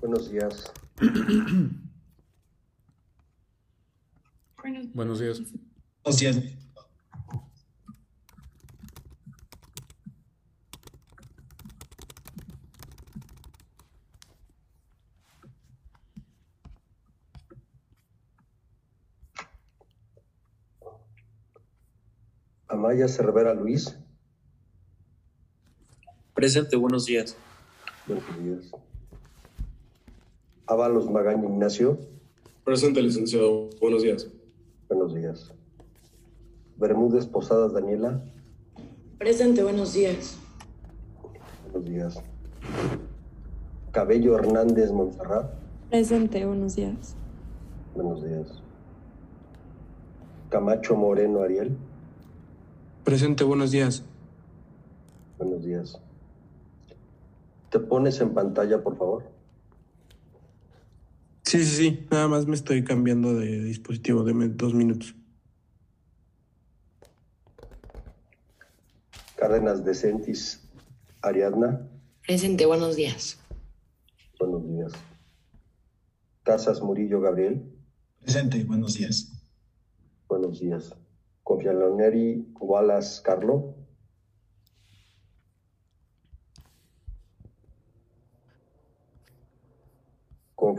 Buenos días. Buenos días. Buenos días. Amaya Cervera Luis. Presente, buenos días. Buenos días. Ábalos Magaña Ignacio. Presente, licenciado. Buenos días. Buenos días. Bermúdez Posadas Daniela. Presente, buenos días. Buenos días. Cabello Hernández Montserrat. Presente, buenos días. Buenos días. Camacho Moreno Ariel. Presente, buenos días. Buenos días. ¿Te pones en pantalla, por favor? Sí, sí, sí. Nada más me estoy cambiando de dispositivo. Deme dos minutos. Cárdenas de Centis Ariadna. Presente, buenos días. Buenos días. Casas Murillo Gabriel. Presente, buenos días. Buenos días. Confialoneri Wallace Carlo.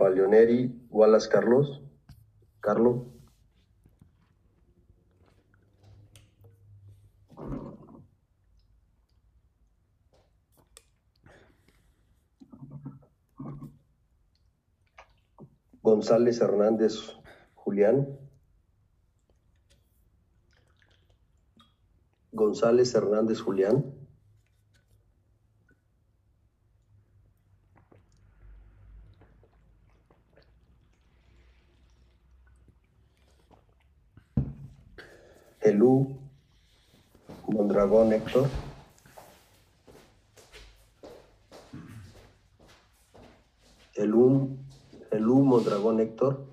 Confalioneri Wallace Carlos. Carlo. González Hernández Julián. González Hernández Julián. Elú Héctor. Elú, Elú Mondragón Héctor.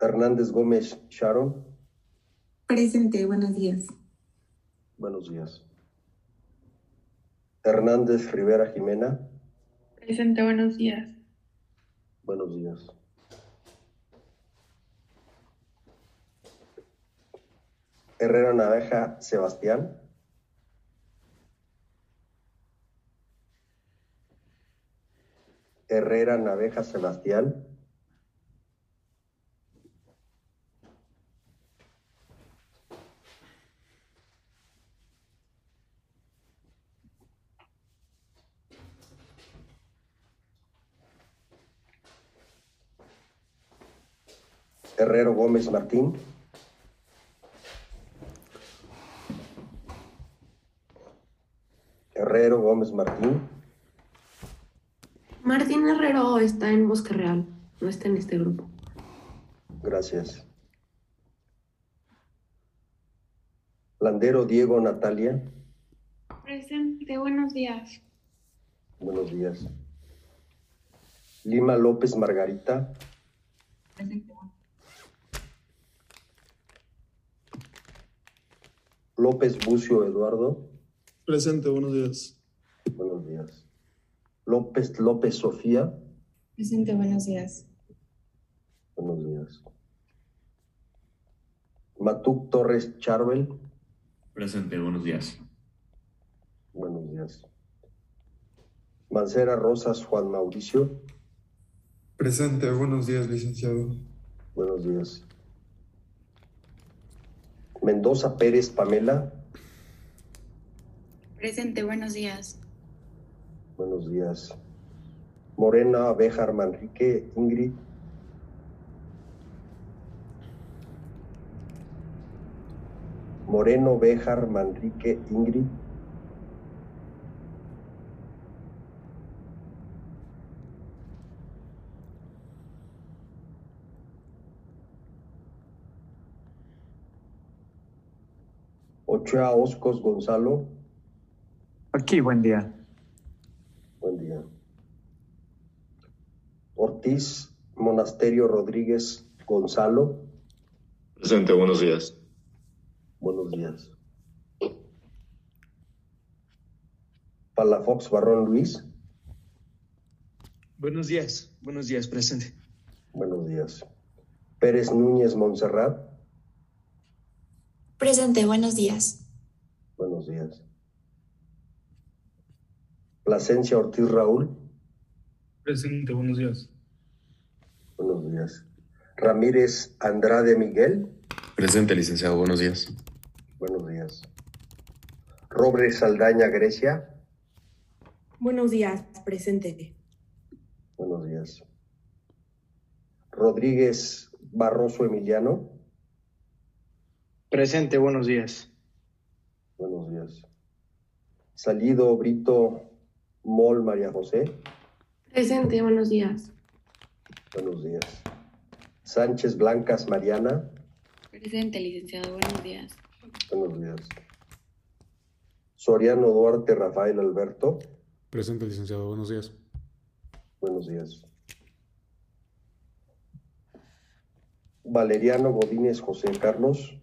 Hernández Gómez Sharon. Presente, buenos días. Buenos días. Hernández Rivera Jimena. Presente, buenos días. Buenos días. Herrera Naveja Sebastián. Herrera Naveja Sebastián. Herrero Gómez Martín. Herrero Gómez Martín. Martín Herrero está en Bosque Real, no está en este grupo. Gracias. Landero Diego Natalia. Presente, buenos días. Buenos días. Lima López Margarita. López Bucio Eduardo. Presente, buenos días. Buenos días. López López Sofía. Presente, buenos días. Buenos días. Matuc Torres Charbel. Presente, buenos días. Buenos días. Mancera Rosas Juan Mauricio. Presente, buenos días, licenciado. Buenos días. Mendoza Pérez Pamela. Presente, buenos días. Buenos días. Morena Bejar Manrique Ingrid. Moreno Bejar Manrique Ingrid. Ochoa Oscos Gonzalo. Aquí, buen día. Buen día. Ortiz Monasterio Rodríguez Gonzalo. Presente, buenos días. Buenos días. Palafox Barrón Luis. Buenos días, buenos días, presente. Buenos días. Pérez Núñez Montserrat. Presente, buenos días. Buenos días. Plasencia Ortiz Raúl. Presente, buenos días. Buenos días. Ramírez Andrade Miguel. Presente, licenciado. Buenos días. Buenos días. Robles Saldaña Grecia. Buenos días, presente. Buenos días. Rodríguez Barroso Emiliano. Presente, buenos días. Buenos días. Salido Brito Mol María José. Presente, buenos días. Buenos días. Sánchez Blancas Mariana. Presente, licenciado. Buenos días. Buenos días. Soriano Duarte Rafael Alberto. Presente, licenciado. Buenos días. Buenos días. Valeriano Godínez José Carlos.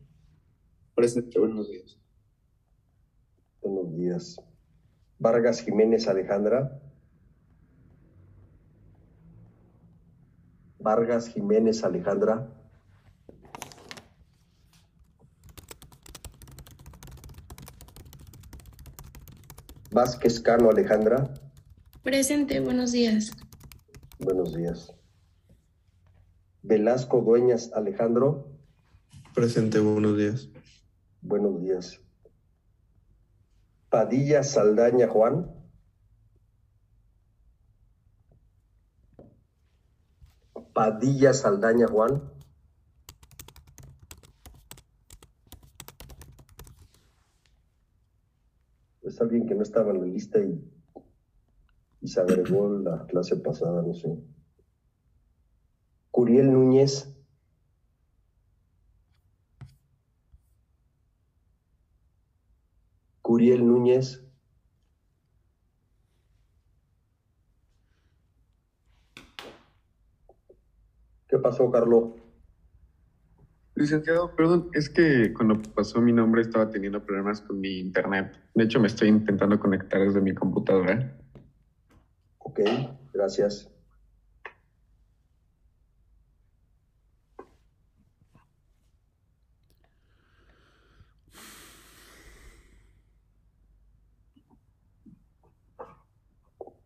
Presente, buenos días. Buenos días. Vargas Jiménez Alejandra. Vargas Jiménez Alejandra. Vázquez Cano Alejandra. Presente, buenos días. Buenos días. Velasco Dueñas Alejandro. Presente, buenos días. Buenos días. Padilla Saldaña Juan. Padilla Saldaña Juan. Es alguien que no estaba en la lista y, y se agregó la clase pasada, no sé. Curiel Núñez. ¿Qué pasó, Carlos? Licenciado, perdón, es que cuando pasó mi nombre estaba teniendo problemas con mi internet. De hecho, me estoy intentando conectar desde mi computadora. Ok, gracias.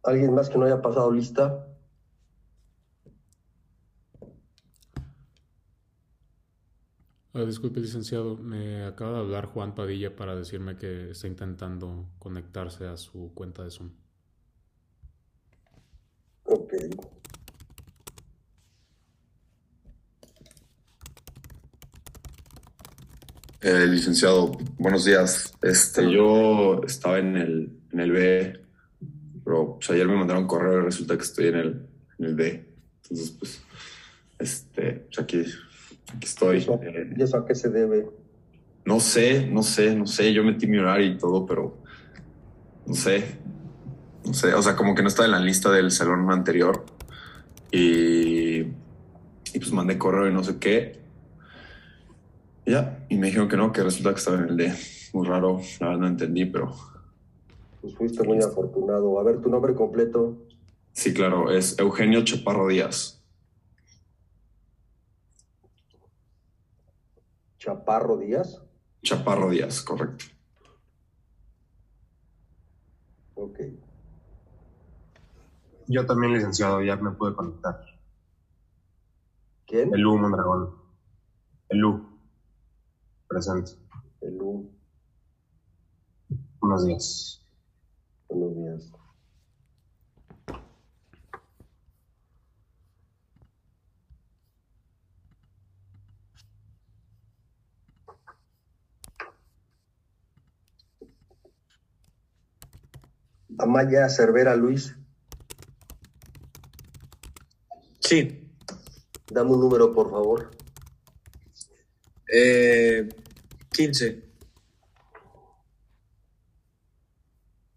¿Alguien más que no haya pasado lista? Ah, disculpe, licenciado. Me acaba de hablar Juan Padilla para decirme que está intentando conectarse a su cuenta de Zoom. Ok. Eh, licenciado, buenos días. Este, yo estaba en el, en el B, pero pues, ayer me mandaron correo y resulta que estoy en el, en el B. Entonces, pues, este, pues aquí, aquí estoy. Eh, ¿Y eso a qué se debe? no sé, no sé, no sé. Yo metí mi horario y todo, pero no sé. No sé, o sea, como que no estaba en la lista del salón anterior. Y, y pues mandé correo y no sé qué. Y ya, y me dijeron que no, que resulta que estaba en el D. Muy raro, la verdad no entendí, pero Pues fuiste muy afortunado. A ver, tu nombre completo. sí, claro, es Eugenio Chaparro Díaz. Chaparro Díaz. Chaparro Díaz, correcto. Ok. Yo también, licenciado, ya me pude conectar. ¿Quién? El U Mondragón. El U. Presente. El U. Buenos días. Buenos días. Amaya Cervera Luis, Sí. dame un número, por favor. Eh, 15.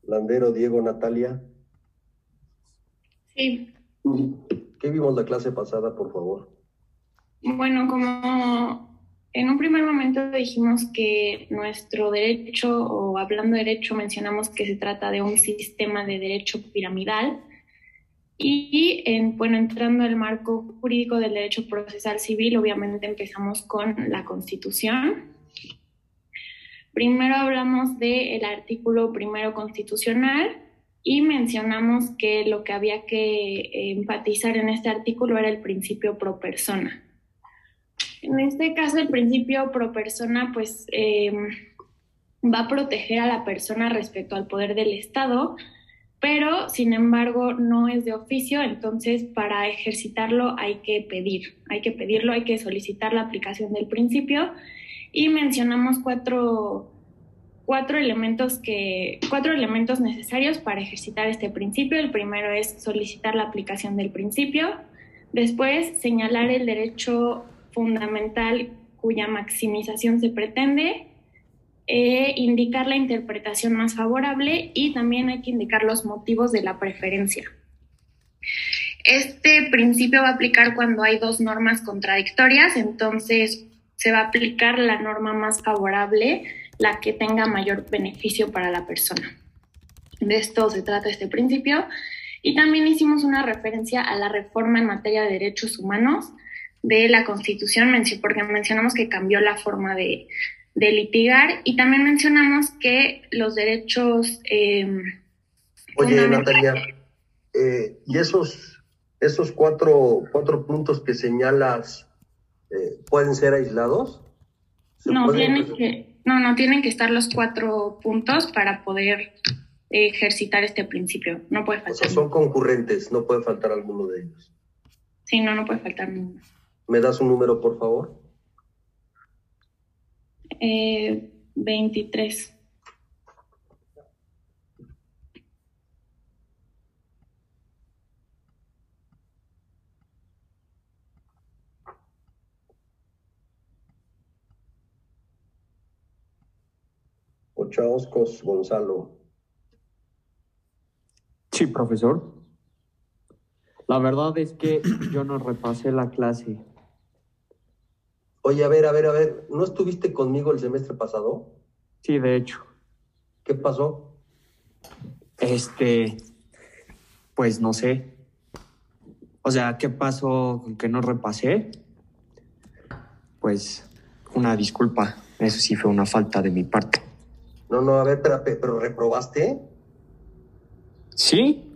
Landero Diego Natalia. Sí. ¿Qué vimos la clase pasada, por favor? Bueno, como en un primer momento dijimos que nuestro derecho, o hablando de derecho, mencionamos que se trata de un sistema de derecho piramidal. Y en, bueno, entrando al marco jurídico del derecho procesal civil, obviamente empezamos con la Constitución. Primero hablamos del artículo primero constitucional y mencionamos que lo que había que enfatizar en este artículo era el principio pro persona. En este caso, el principio pro persona, pues, eh, va a proteger a la persona respecto al poder del Estado, pero sin embargo no es de oficio, entonces para ejercitarlo hay que pedir, hay que pedirlo, hay que solicitar la aplicación del principio y mencionamos cuatro, cuatro, elementos que, cuatro elementos necesarios para ejercitar este principio. El primero es solicitar la aplicación del principio, después señalar el derecho fundamental cuya maximización se pretende, eh, indicar la interpretación más favorable y también hay que indicar los motivos de la preferencia. Este principio va a aplicar cuando hay dos normas contradictorias, entonces se va a aplicar la norma más favorable, la que tenga mayor beneficio para la persona. De esto se trata este principio. Y también hicimos una referencia a la reforma en materia de derechos humanos de la Constitución, porque mencionamos que cambió la forma de, de litigar y también mencionamos que los derechos... Eh, Oye, Natalia, eh, ¿y esos, esos cuatro, cuatro puntos que señalas eh, pueden ser aislados? No, tienen que, no, no, tienen que estar los cuatro puntos para poder ejercitar este principio. No puede faltar. O sea, son concurrentes, no puede faltar alguno de ellos. Sí, no, no puede faltar ninguno. ¿Me das un número, por favor? Eh, 23. Ochaoscos Gonzalo. Sí, profesor. La verdad es que yo no repasé la clase. Oye, a ver, a ver, a ver, ¿no estuviste conmigo el semestre pasado? Sí, de hecho. ¿Qué pasó? Este, pues no sé. O sea, ¿qué pasó con que no repasé? Pues una disculpa. Eso sí fue una falta de mi parte. No, no, a ver, pero, pero ¿reprobaste? Sí,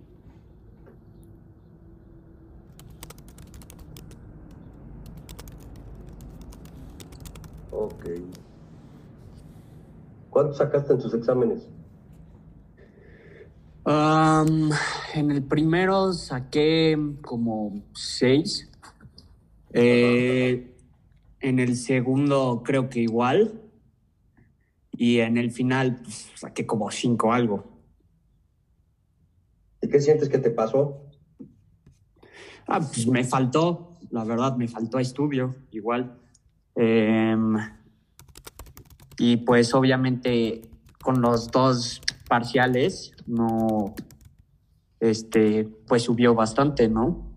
Ok. ¿Cuánto sacaste en tus exámenes? Um, en el primero saqué como seis. Eh, en el segundo creo que igual. Y en el final pues, saqué como cinco algo. ¿Y qué sientes que te pasó? Ah, pues me faltó, la verdad, me faltó estudio, igual. Eh, y pues obviamente con los dos parciales no, este, pues subió bastante, ¿no?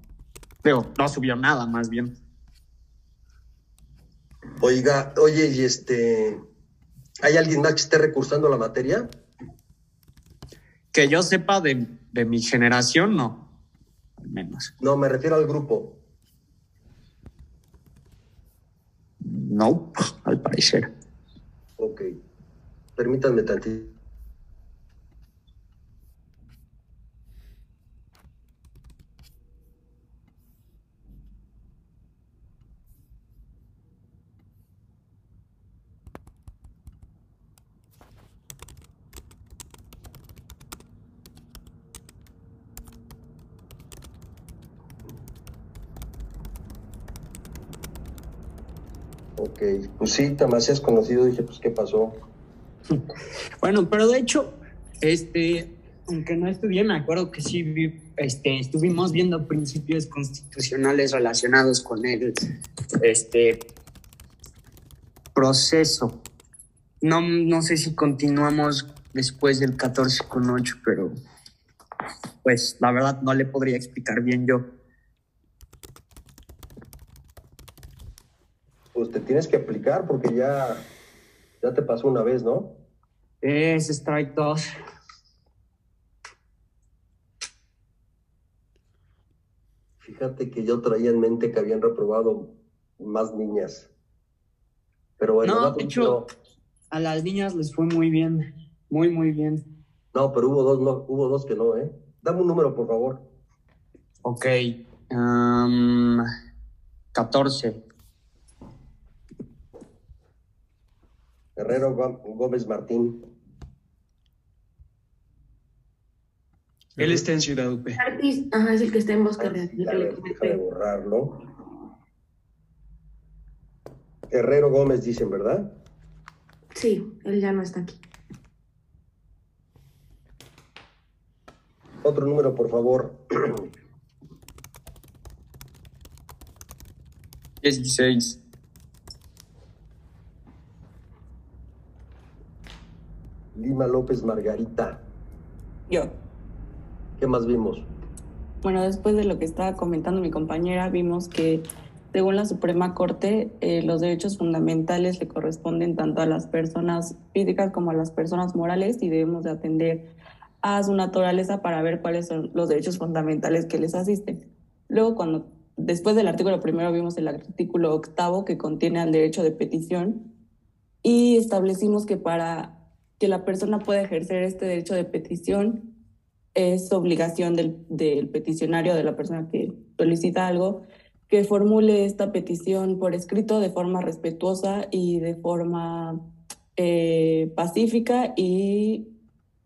Pero no subió nada, más bien. Oiga, oye, y este, ¿hay alguien más que esté recursando la materia? Que yo sepa de, de mi generación, no, al menos. No, me refiero al grupo. No, al parecer. Ok. Permítanme tantito. Ok, pues sí, me hacías conocido, dije, pues, ¿qué pasó? Bueno, pero de hecho, este, aunque no estudié, me acuerdo que sí este, estuvimos viendo principios constitucionales relacionados con el este, proceso. No, no sé si continuamos después del 14 con 8, pero pues la verdad no le podría explicar bien yo. pues te tienes que aplicar porque ya, ya te pasó una vez, ¿no? Es strike 2. Fíjate que yo traía en mente que habían reprobado más niñas. Pero bueno, no, de hecho, a las niñas les fue muy bien. Muy, muy bien. No, pero hubo dos, no, hubo dos que no, ¿eh? Dame un número, por favor. Ok. Um, 14. Herrero Gómez Martín. Él está en Ciudad UP. Artis, ajá, es el que está en Bosque Real. Déjame borrarlo. Herrero Gómez dicen, ¿verdad? Sí, él ya no está aquí. Otro número, por favor. 16. Lima López Margarita. Yo. ¿Qué más vimos? Bueno, después de lo que estaba comentando mi compañera, vimos que según la Suprema Corte, eh, los derechos fundamentales le corresponden tanto a las personas físicas como a las personas morales y debemos de atender a su naturaleza para ver cuáles son los derechos fundamentales que les asisten. Luego, cuando después del artículo primero vimos el artículo octavo que contiene el derecho de petición y establecimos que para que la persona pueda ejercer este derecho de petición es obligación del, del peticionario, de la persona que solicita algo, que formule esta petición por escrito de forma respetuosa y de forma eh, pacífica y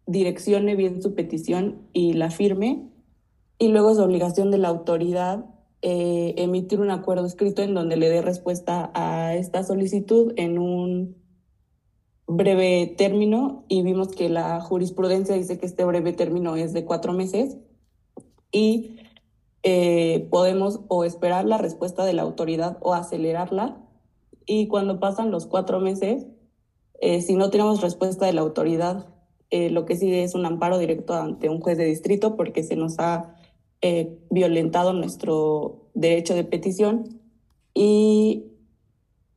direccione bien su petición y la firme. Y luego es obligación de la autoridad eh, emitir un acuerdo escrito en donde le dé respuesta a esta solicitud en un breve término y vimos que la jurisprudencia dice que este breve término es de cuatro meses y eh, podemos o esperar la respuesta de la autoridad o acelerarla. Y cuando pasan los cuatro meses, eh, si no tenemos respuesta de la autoridad, eh, lo que sigue es un amparo directo ante un juez de distrito porque se nos ha violentado nuestro derecho de petición. Y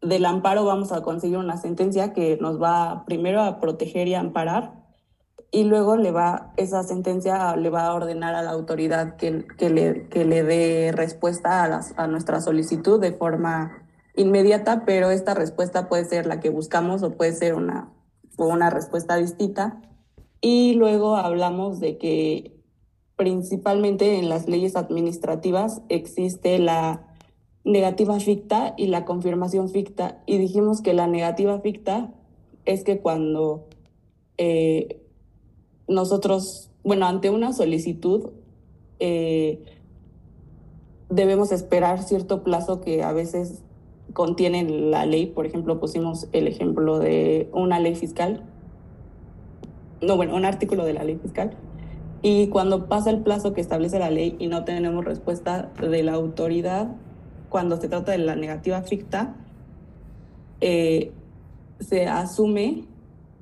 del amparo vamos a conseguir una sentencia que nos va primero a proteger y amparar y luego le va, esa sentencia le va a ordenar a la autoridad que, que, le, que le dé respuesta a, las, a nuestra solicitud de forma inmediata, pero esta respuesta puede ser la que buscamos o puede ser una, una respuesta distinta. Y luego hablamos de que principalmente en las leyes administrativas existe la negativa ficta y la confirmación ficta. Y dijimos que la negativa ficta es que cuando eh, nosotros, bueno, ante una solicitud, eh, debemos esperar cierto plazo que a veces contiene la ley. Por ejemplo, pusimos el ejemplo de una ley fiscal. No, bueno, un artículo de la ley fiscal. Y cuando pasa el plazo que establece la ley y no tenemos respuesta de la autoridad, cuando se trata de la negativa ficta, eh, se asume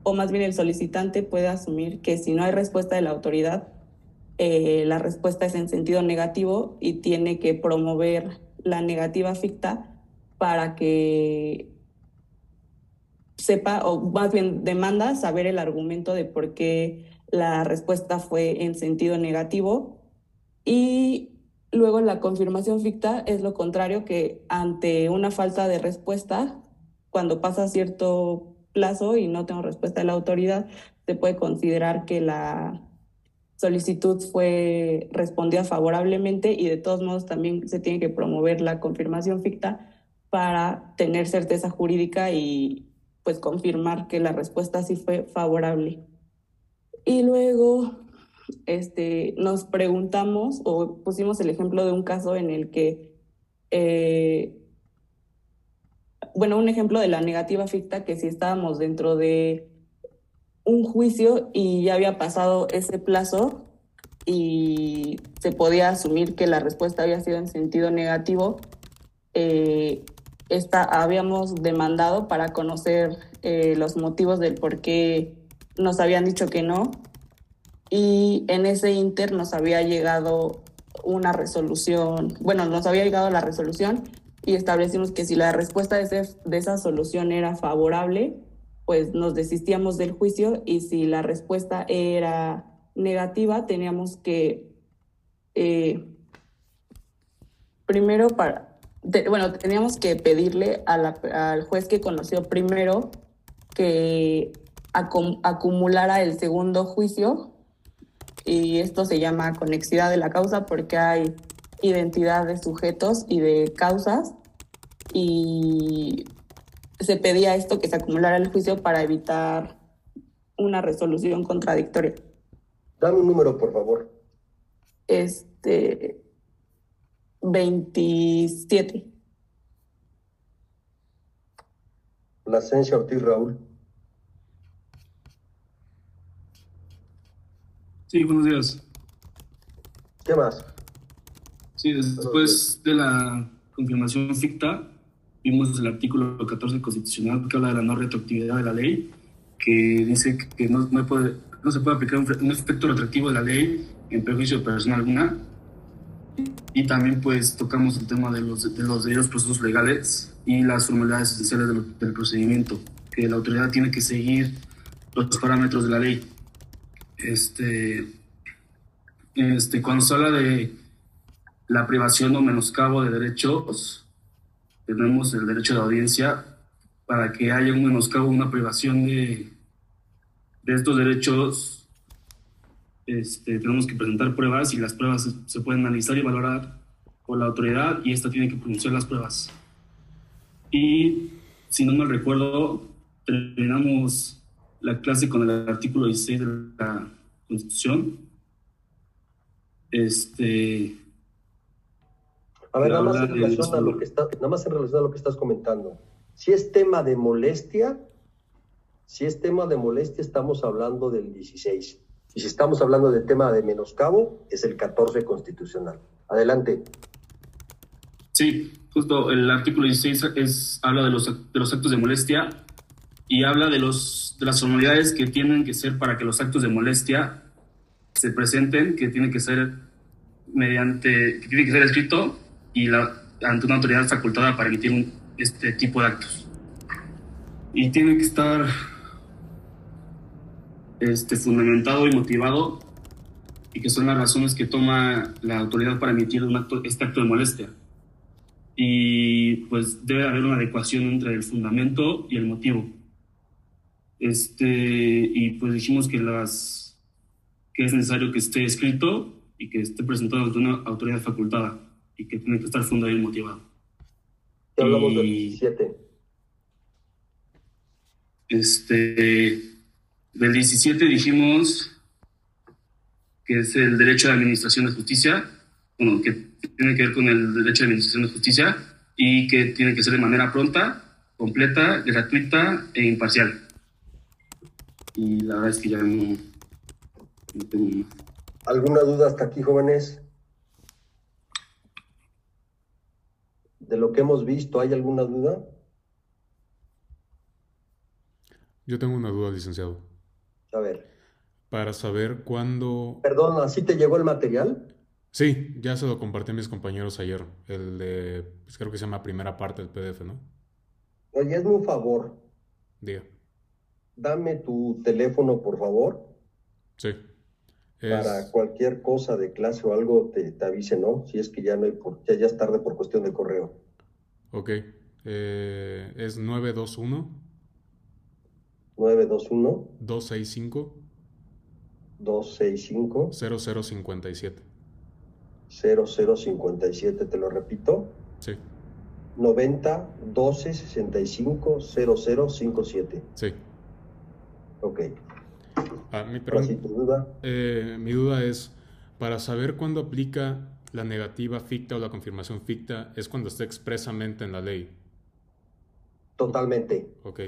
o más bien el solicitante puede asumir que si no hay respuesta de la autoridad, eh, la respuesta es en sentido negativo y tiene que promover la negativa ficta para que sepa, o más bien demanda saber el argumento de por qué la respuesta fue en sentido negativo. Y luego la confirmación ficta es lo contrario, que ante una falta de respuesta, cuando pasa cierto plazo y no tengo respuesta de la autoridad, se puede considerar que la solicitud fue respondida favorablemente y de todos modos también se tiene que promover la confirmación ficta para tener certeza jurídica y pues confirmar que la respuesta sí fue favorable. Y luego este, nos preguntamos o pusimos el ejemplo de un caso en el que eh, bueno, un ejemplo de la negativa ficta, que si estábamos dentro de un juicio y ya había pasado ese plazo y se podía asumir que la respuesta había sido en sentido negativo, eh, esta, habíamos demandado para conocer eh, los motivos del por qué nos habían dicho que no y en ese inter nos había llegado una resolución, bueno, nos había llegado la resolución y establecimos que si la respuesta de, ese, de esa solución era favorable, pues nos desistíamos del juicio y si la respuesta era negativa, teníamos que, eh, primero, para, bueno, teníamos que pedirle al juez que conoció primero que acum, acumulara el segundo juicio y esto se llama conexidad de la causa porque hay identidad de sujetos y de causas y se pedía esto que se acumulara el juicio para evitar una resolución contradictoria. Dame un número, por favor. Este 27. Plasencia Ortiz Raúl. Sí, buenos días. ¿Qué más? Sí, después de la confirmación ficta, vimos el artículo 14 constitucional que habla de la no retroactividad de la ley, que dice que no, no, puede, no se puede aplicar un, un, efecto retroactivo de la ley en perjuicio de persona alguna. Y también pues tocamos el tema de los, de los procesos legales y las formalidades esenciales del, del procedimiento, que la autoridad tiene que seguir los parámetros de la ley. Este, este, cuando se habla de la privación o menoscabo de derechos, tenemos el derecho de audiencia para que haya un menoscabo, una privación de, de estos derechos. Este, tenemos que presentar pruebas y las pruebas se, pueden analizar y valorar por la autoridad y esta tiene que pronunciar las pruebas. Y si no mal recuerdo, terminamos la clase con el artículo 16 de la Constitución. Este, a ver, nada más, en relación a lo que está, nada más en relación a lo que estás comentando. Si es tema de molestia, si es tema de molestia, estamos hablando del 16. Y si estamos hablando de tema de menoscabo, es el 14 constitucional. Adelante. Sí, justo el artículo 16 es, habla de los, de los actos de molestia y habla de, los, de las formalidades que tienen que ser para que los actos de molestia se presenten, que tiene que ser mediante, que tiene que ser escrito y la, ante una autoridad facultada para emitir un, este tipo de actos. Y tiene que estar este, fundamentado y motivado y que son las razones que toma la autoridad para emitir un acto, este acto de molestia. Y pues debe haber una adecuación entre el fundamento y el motivo. Este, y pues dijimos que, las, que es necesario que esté escrito y que esté presentado ante una autoridad facultada y que tiene que estar fundado y motivado. Ya hablamos y, del 17. Este, del 17 dijimos que es el derecho de administración de justicia, bueno, que tiene que ver con el derecho de administración de justicia y que tiene que ser de manera pronta, completa, gratuita e imparcial. Y la verdad es que ya no, no tengo más. ¿Alguna duda hasta aquí, jóvenes? de lo que hemos visto, ¿hay alguna duda? Yo tengo una duda, licenciado. A ver. Para saber cuándo... Perdón, ¿así te llegó el material? Sí, ya se lo compartí a mis compañeros ayer. El de, pues creo que se llama primera parte del PDF, ¿no? Oye, hazme un favor. Diga. Dame tu teléfono, por favor. Sí. Es... Para cualquier cosa de clase o algo te, te, avise, ¿no? Si es que ya no hay por, ya, ya es tarde por cuestión de correo. Ok. Eh, es 921 921 265 265 0057 0057, te lo repito. Sí. 90 12 65 0057. Sí. Ok. Ah, mi, tu duda? Eh, mi duda es, para saber cuándo aplica la negativa ficta o la confirmación ficta, es cuando está expresamente en la ley. Totalmente. Ok.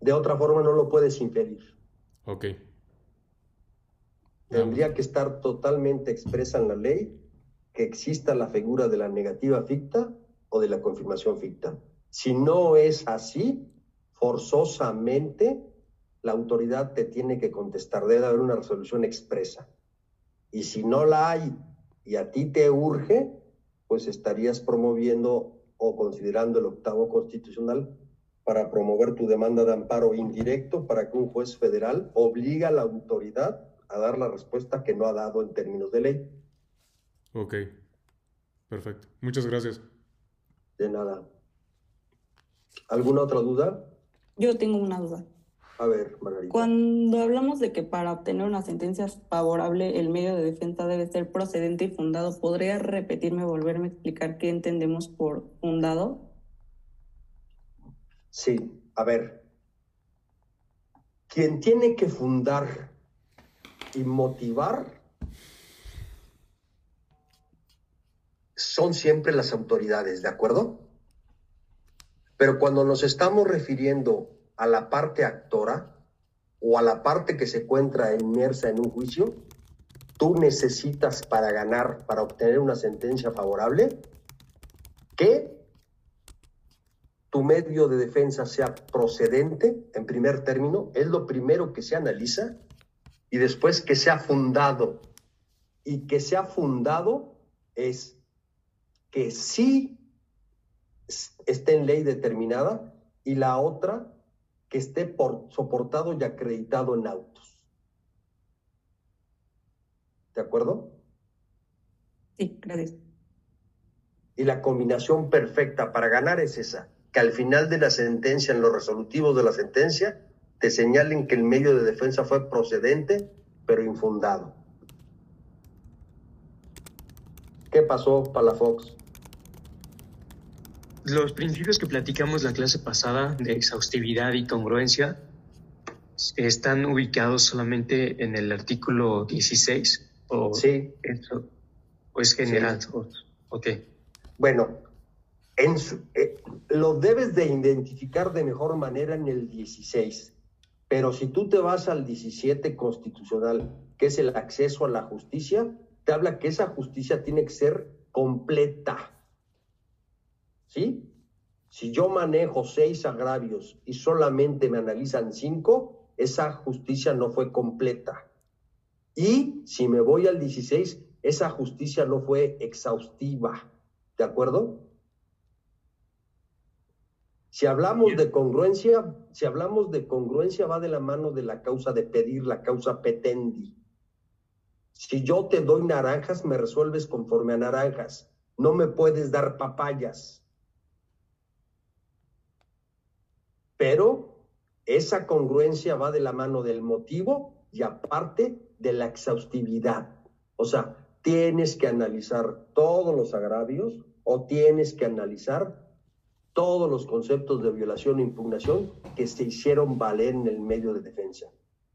De otra forma no lo puedes inferir. Ok. Tendría que estar totalmente expresa en la ley que exista la figura de la negativa ficta o de la confirmación ficta. Si no es así, forzosamente la autoridad te tiene que contestar, debe haber una resolución expresa. Y si no la hay y a ti te urge, pues estarías promoviendo o considerando el octavo constitucional para promover tu demanda de amparo indirecto para que un juez federal obliga a la autoridad a dar la respuesta que no ha dado en términos de ley. Ok, perfecto. Muchas gracias. De nada. ¿Alguna otra duda? Yo tengo una duda. A ver, Margarita. Cuando hablamos de que para obtener una sentencia favorable el medio de defensa debe ser procedente y fundado, ¿podría repetirme, volverme a explicar qué entendemos por fundado? Sí, a ver. Quien tiene que fundar y motivar son siempre las autoridades, ¿de acuerdo? Pero cuando nos estamos refiriendo a la parte actora o a la parte que se encuentra inmersa en un juicio, tú necesitas para ganar, para obtener una sentencia favorable, que tu medio de defensa sea procedente, en primer término, es lo primero que se analiza, y después que sea fundado. Y que sea fundado es que sí esté en ley determinada y la otra que esté por, soportado y acreditado en autos. ¿De acuerdo? Sí, gracias. Y la combinación perfecta para ganar es esa, que al final de la sentencia, en los resolutivos de la sentencia, te señalen que el medio de defensa fue procedente, pero infundado. ¿Qué pasó, Palafox? Los principios que platicamos la clase pasada de exhaustividad y congruencia están ubicados solamente en el artículo 16 o sí. o es general. Sí. ok. Bueno, en su, eh, lo debes de identificar de mejor manera en el 16. Pero si tú te vas al 17 constitucional, que es el acceso a la justicia, te habla que esa justicia tiene que ser completa. ¿Sí? Si yo manejo seis agravios y solamente me analizan cinco, esa justicia no fue completa. Y si me voy al 16, esa justicia no fue exhaustiva. ¿De acuerdo? Si hablamos de congruencia, si hablamos de congruencia va de la mano de la causa de pedir, la causa petendi. Si yo te doy naranjas, me resuelves conforme a naranjas. No me puedes dar papayas. Pero esa congruencia va de la mano del motivo y aparte de la exhaustividad. O sea, tienes que analizar todos los agravios o tienes que analizar todos los conceptos de violación e impugnación que se hicieron valer en el medio de defensa.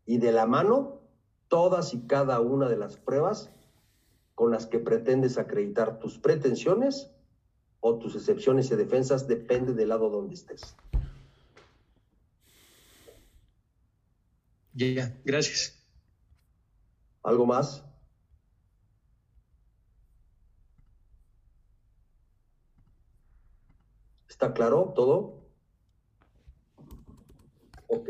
Y de la mano, todas y cada una de las pruebas con las que pretendes acreditar tus pretensiones o tus excepciones y defensas, depende del lado donde estés. Ya, gracias. ¿Algo más? ¿Está claro todo? Ok.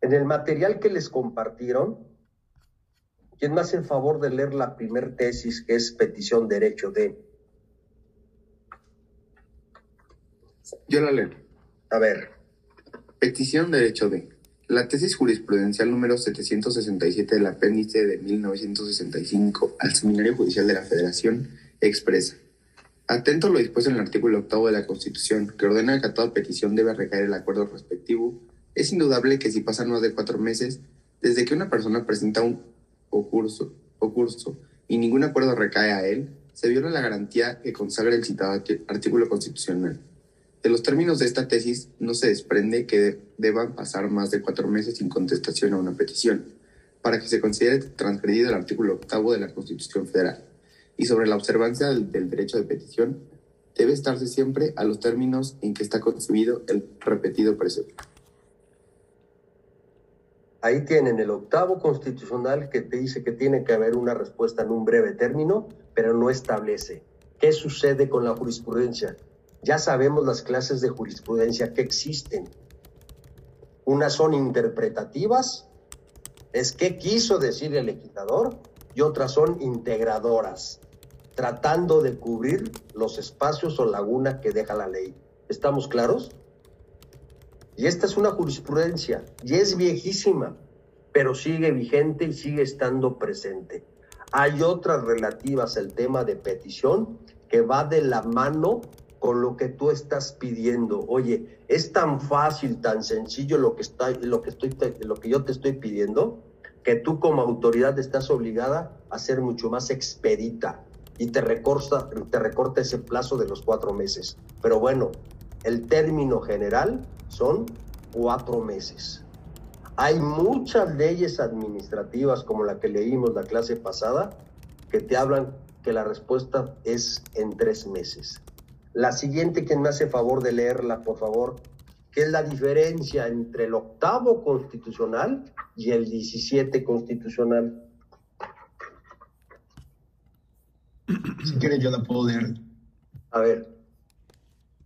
En el material que les compartieron, ¿quién más en favor de leer la primer tesis que es petición derecho de? Yo la leo. A ver. Petición derecho de. La tesis jurisprudencial número 767 del apéndice de 1965 al Seminario Judicial de la Federación expresa. Atento a lo dispuesto en el artículo octavo de la Constitución, que ordena que a toda petición debe recaer el acuerdo respectivo, es indudable que si pasan más de cuatro meses desde que una persona presenta un ocurso, ocurso y ningún acuerdo recae a él, se viola la garantía que consagra el citado artículo constitucional. De los términos de esta tesis no se desprende que deban pasar más de cuatro meses sin contestación a una petición, para que se considere transgredido el artículo octavo de la Constitución Federal. Y sobre la observancia del, del, derecho de petición, debe estarse siempre a los términos en que está concebido el repetido precepto. Ahí tienen el octavo constitucional que te dice que tiene que haber una respuesta en un breve término, pero no establece qué sucede con la jurisprudencia. Ya sabemos las clases de jurisprudencia que existen. Unas son interpretativas, es qué quiso decir el legislador, y otras son integradoras, tratando de cubrir los espacios o lagunas que deja la ley. ¿Estamos claros? Y esta es una jurisprudencia, y es viejísima, pero sigue vigente y sigue estando presente. Hay otras relativas al tema de petición que va de la mano con lo que tú estás pidiendo. Oye, es tan fácil, tan sencillo lo que, está, lo que, estoy, lo que yo te estoy pidiendo, que tú como autoridad estás obligada a ser mucho más expedita y te recorta, te recorta ese plazo de los cuatro meses. Pero bueno, el término general son cuatro meses. Hay muchas leyes administrativas, como la que leímos la clase pasada, que te hablan que la respuesta es en tres meses. La siguiente, quien me hace favor de leerla, por favor, ¿qué es la diferencia entre el octavo constitucional y el 17 constitucional? Si quiere, yo la puedo leer. A ver.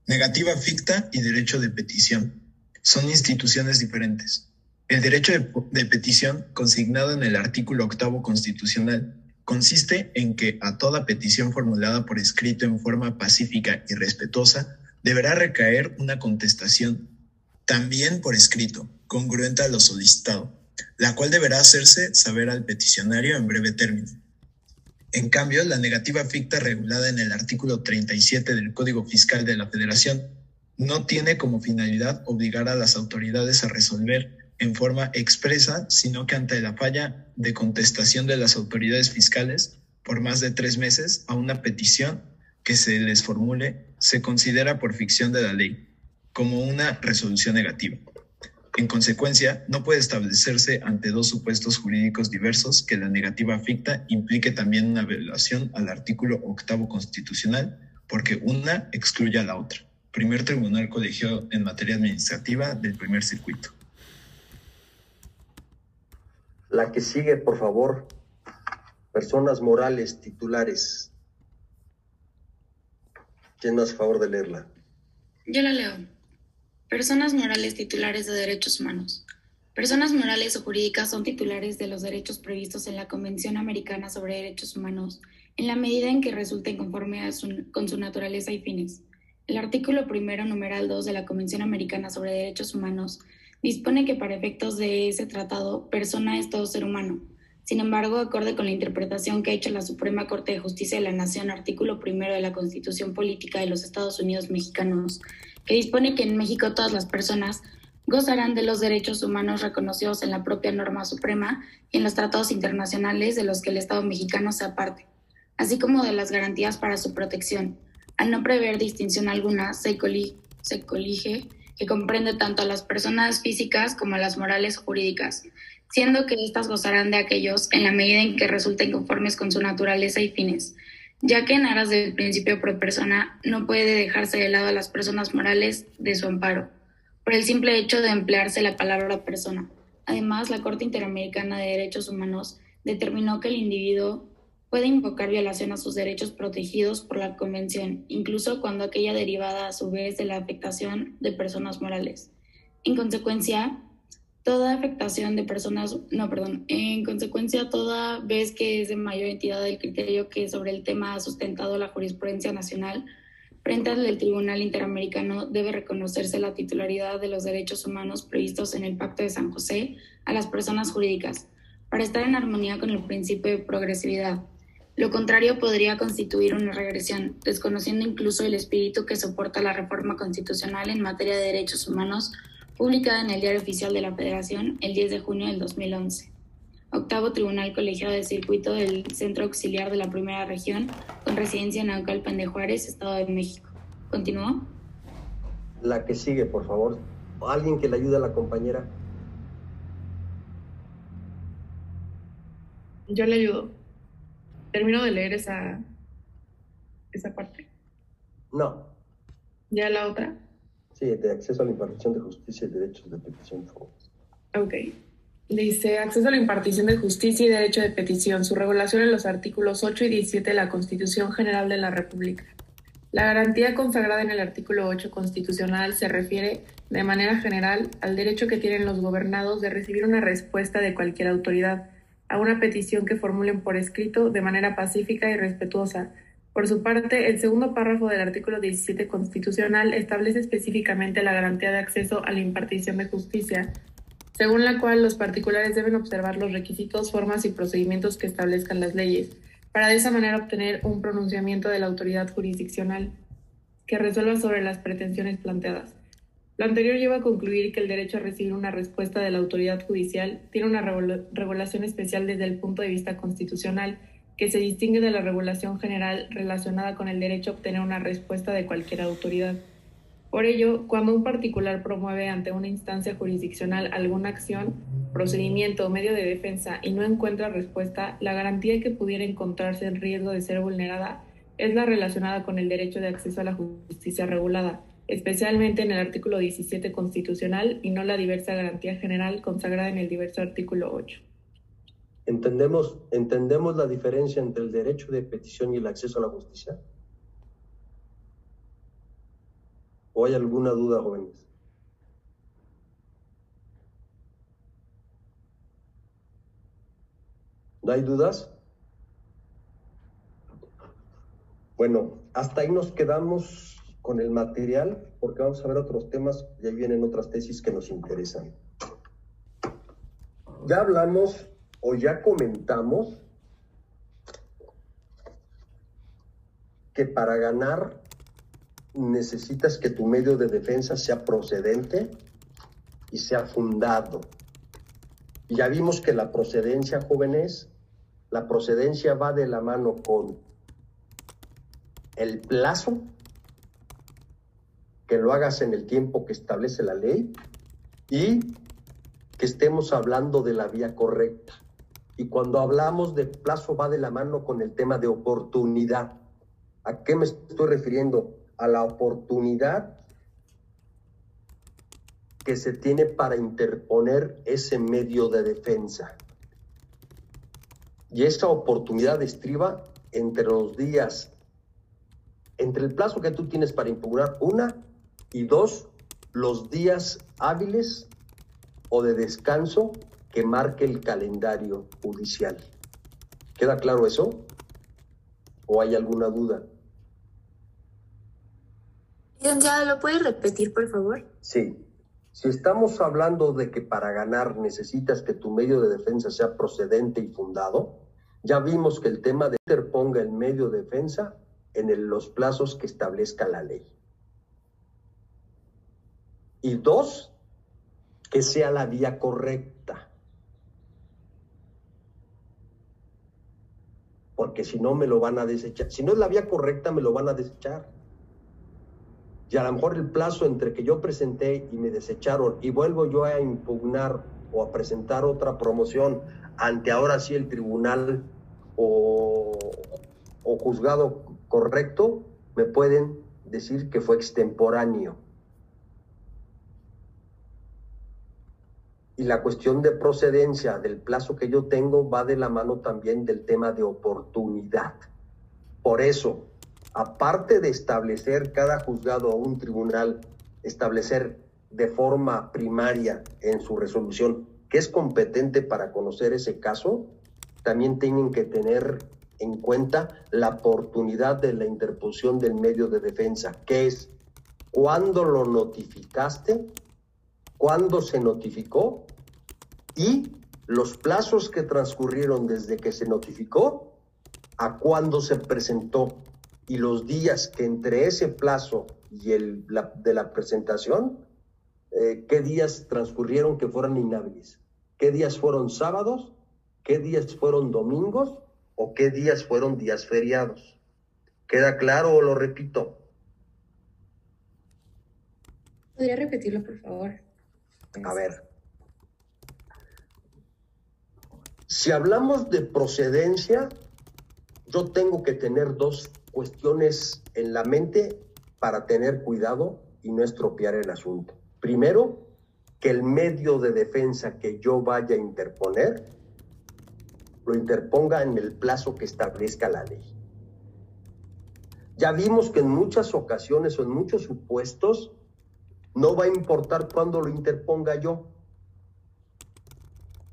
Negativa ficta y derecho de petición. Son instituciones diferentes. El derecho de, petición, consignado en el artículo octavo constitucional, consiste en que a toda petición formulada por escrito en forma pacífica y respetuosa deberá recaer una contestación, también por escrito, congruente a lo solicitado, la cual deberá hacerse saber al peticionario en breve término. En cambio, la negativa ficta regulada en el artículo 37 del Código Fiscal de la Federación no tiene como finalidad obligar a las autoridades a resolver en forma expresa, sino que ante la falla de contestación de las autoridades fiscales por más de tres meses a una petición que se les formule, se considera por ficción de la ley como una resolución negativa. En consecuencia, no puede establecerse ante dos supuestos jurídicos diversos que la negativa ficta implique también una violación al artículo octavo constitucional, porque una excluye a la otra. Primer Tribunal Colegiado en materia administrativa del primer circuito. La que sigue, por favor. Personas morales titulares. ¿Quién hace favor de leerla? Yo la leo. Personas morales titulares de derechos humanos. Personas morales o jurídicas son titulares de los derechos previstos en la Convención Americana sobre Derechos Humanos en la medida en que resulten conforme con su naturaleza y fines. El artículo primero, numeral 2 de la Convención Americana sobre Derechos Humanos dispone que para efectos de ese tratado, persona es todo ser humano. Sin embargo, acorde con la interpretación que ha hecho la Suprema Corte de Justicia de la Nación, artículo primero de la Constitución Política de los Estados Unidos Mexicanos, que dispone que en México todas las personas gozarán de los derechos humanos reconocidos en la propia norma suprema y en los tratados internacionales de los que el Estado mexicano sea parte, así como de las garantías para su protección. Al no prever distinción alguna, se, colige que comprende tanto a las personas físicas como a las morales jurídicas, siendo que éstas gozarán de aquellos en la medida en que resulten conformes con su naturaleza y fines, ya que en aras del principio pro persona no puede dejarse de lado a las personas morales de su amparo, por el simple hecho de emplearse la palabra persona. Además, la Corte Interamericana de Derechos Humanos determinó que el individuo puede invocar violación a sus derechos protegidos por la Convención, incluso cuando aquella derivada a su vez de la afectación de personas morales. En consecuencia, toda afectación de personas, no, perdón, en consecuencia, toda vez que es de mayor entidad del criterio que sobre el tema ha sustentado la jurisprudencia nacional, frente al Tribunal Interamericano debe reconocerse la titularidad de los derechos humanos previstos en el Pacto de San José a las personas jurídicas, para estar en armonía con el principio de progresividad, lo contrario podría constituir una regresión, desconociendo incluso el espíritu que soporta la reforma constitucional en materia de derechos humanos publicada en el Diario Oficial de la Federación el 10 de junio del 2011. Octavo Tribunal Colegiado de Circuito del Centro Auxiliar de la Primera Región, con residencia en Naucalpan de Juárez, Estado de México. ¿Continúo? La que sigue, por favor. Alguien que le ayude a la compañera. Yo le ayudo termino de leer esa, esa parte. No. ¿Ya la otra? Sí, de acceso a la impartición de justicia y derechos de petición. Ok. Dice, acceso a la impartición de justicia y derecho de petición, su regulación en los artículos 8 y 17 de la Constitución General de la República. La garantía consagrada en el artículo 8 constitucional se refiere de manera general al derecho que tienen los gobernados de recibir una respuesta de cualquier autoridad a una petición que formulen por escrito de manera pacífica y respetuosa. Por su parte, el segundo párrafo del artículo 17 constitucional establece específicamente la garantía de acceso a la impartición de justicia, según la cual los particulares deben observar los requisitos, formas y procedimientos que establezcan las leyes, para de esa manera obtener un pronunciamiento de la autoridad jurisdiccional que resuelva sobre las pretensiones planteadas. Lo anterior lleva a concluir que el derecho a recibir una respuesta de la autoridad judicial tiene una regulación especial desde el punto de vista constitucional, que se distingue de la regulación general relacionada con el derecho a obtener una respuesta de cualquier autoridad. Por ello, cuando un particular promueve ante una instancia jurisdiccional alguna acción, procedimiento o medio de defensa y no encuentra respuesta, la garantía que pudiera encontrarse en riesgo de ser vulnerada es la relacionada con el derecho de acceso a la justicia regulada, especialmente en el artículo 17 constitucional y no la diversa garantía general consagrada en el diverso artículo 8. ¿Entendemos, ¿Entendemos la diferencia entre el derecho de petición y el acceso a la justicia? ¿O hay alguna duda, jóvenes? ¿No hay dudas? Bueno, hasta ahí nos quedamos con el material porque vamos a ver otros temas y ahí vienen otras tesis que nos interesan. Ya hablamos o ya comentamos que para ganar necesitas que tu medio de defensa sea procedente y sea fundado. ya vimos que la procedencia, jóvenes, la procedencia va de la mano con el plazo que lo hagas en el tiempo que establece la ley y que estemos hablando de la vía correcta. Y cuando hablamos de plazo va de la mano con el tema de oportunidad. ¿A qué me estoy refiriendo? A la oportunidad que se tiene para interponer ese medio de defensa. Y esa oportunidad estriba entre los días, entre el plazo que tú tienes para impugnar una y dos, los días hábiles o de descanso que marque el calendario judicial. ¿Queda claro eso? ¿O hay alguna duda? Licenciado, ¿lo puede repetir, por favor? Sí. Si estamos hablando de que para ganar necesitas que tu medio de defensa sea procedente y fundado, ya vimos que el tema de interponga el medio de defensa en los plazos que establezca la ley. Y dos, que sea la vía correcta. Porque si no, me lo van a desechar. Si no es la vía correcta, me lo van a desechar. Y a lo mejor el plazo entre que yo presenté y me desecharon y vuelvo yo a impugnar o a presentar otra promoción ante ahora sí el tribunal o, o juzgado correcto, me pueden decir que fue extemporáneo. Y la cuestión de procedencia del plazo que yo tengo va de la mano también del tema de oportunidad. Por eso, aparte de establecer cada juzgado o un tribunal, establecer de forma primaria en su resolución que es competente para conocer ese caso, también tienen que tener en cuenta la oportunidad de la interposición del medio de defensa, que es cuándo lo notificaste, cuándo se notificó y los plazos que transcurrieron desde que se notificó a cuándo se presentó y los días que entre ese plazo y el de la presentación, eh, qué días transcurrieron que fueron inhábiles, qué días fueron sábados, qué días fueron domingos o qué días fueron días feriados. ¿Queda claro o lo repito? ¿Podría repetirlo, por favor? A ver. Si hablamos de procedencia, yo tengo que tener dos cuestiones en la mente para tener cuidado y no estropear el asunto. Primero, que el medio de defensa que yo vaya a interponer lo interponga en el plazo que establezca la ley. Ya vimos que en muchas ocasiones o en muchos supuestos no va a importar cuándo lo interponga yo,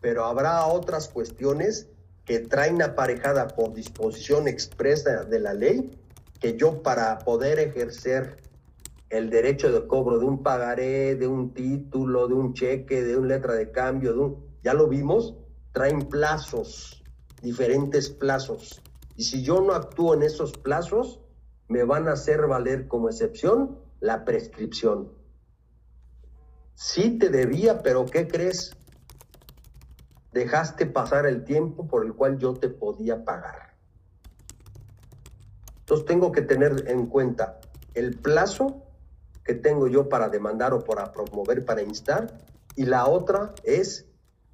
pero habrá otras cuestiones que traen aparejada por disposición expresa de la ley que yo para poder ejercer el derecho de cobro de un pagaré, de un título, de un cheque, de una letra de cambio, de un, ya lo vimos, traen plazos, diferentes plazos. Y si yo no actúo en esos plazos, me van a hacer valer como excepción la prescripción. Sí te debía, pero ¿qué crees? Dejaste pasar el tiempo por el cual yo te podía pagar. Entonces tengo que tener en cuenta el plazo que tengo yo para demandar o para promover, para instar, y la otra es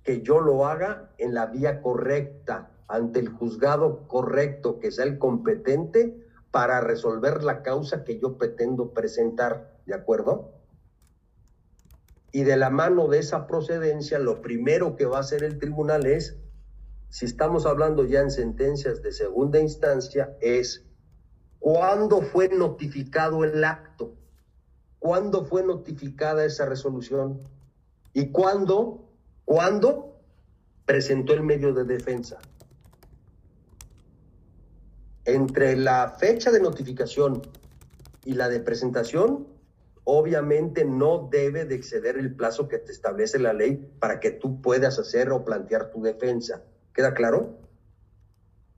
que yo lo haga en la vía correcta, ante el juzgado correcto, que sea el competente para resolver la causa que yo pretendo presentar, ¿de acuerdo? Y de la mano de esa procedencia, lo primero que va a hacer el tribunal es, si estamos hablando ya en sentencias de segunda instancia, es cuándo fue notificado el acto, cuándo fue notificada esa resolución y cuándo, cuándo presentó el medio de defensa. Entre la fecha de notificación y la de presentación, obviamente no debe de exceder el plazo que te establece la ley para que tú puedas hacer o plantear tu defensa. ¿Queda claro?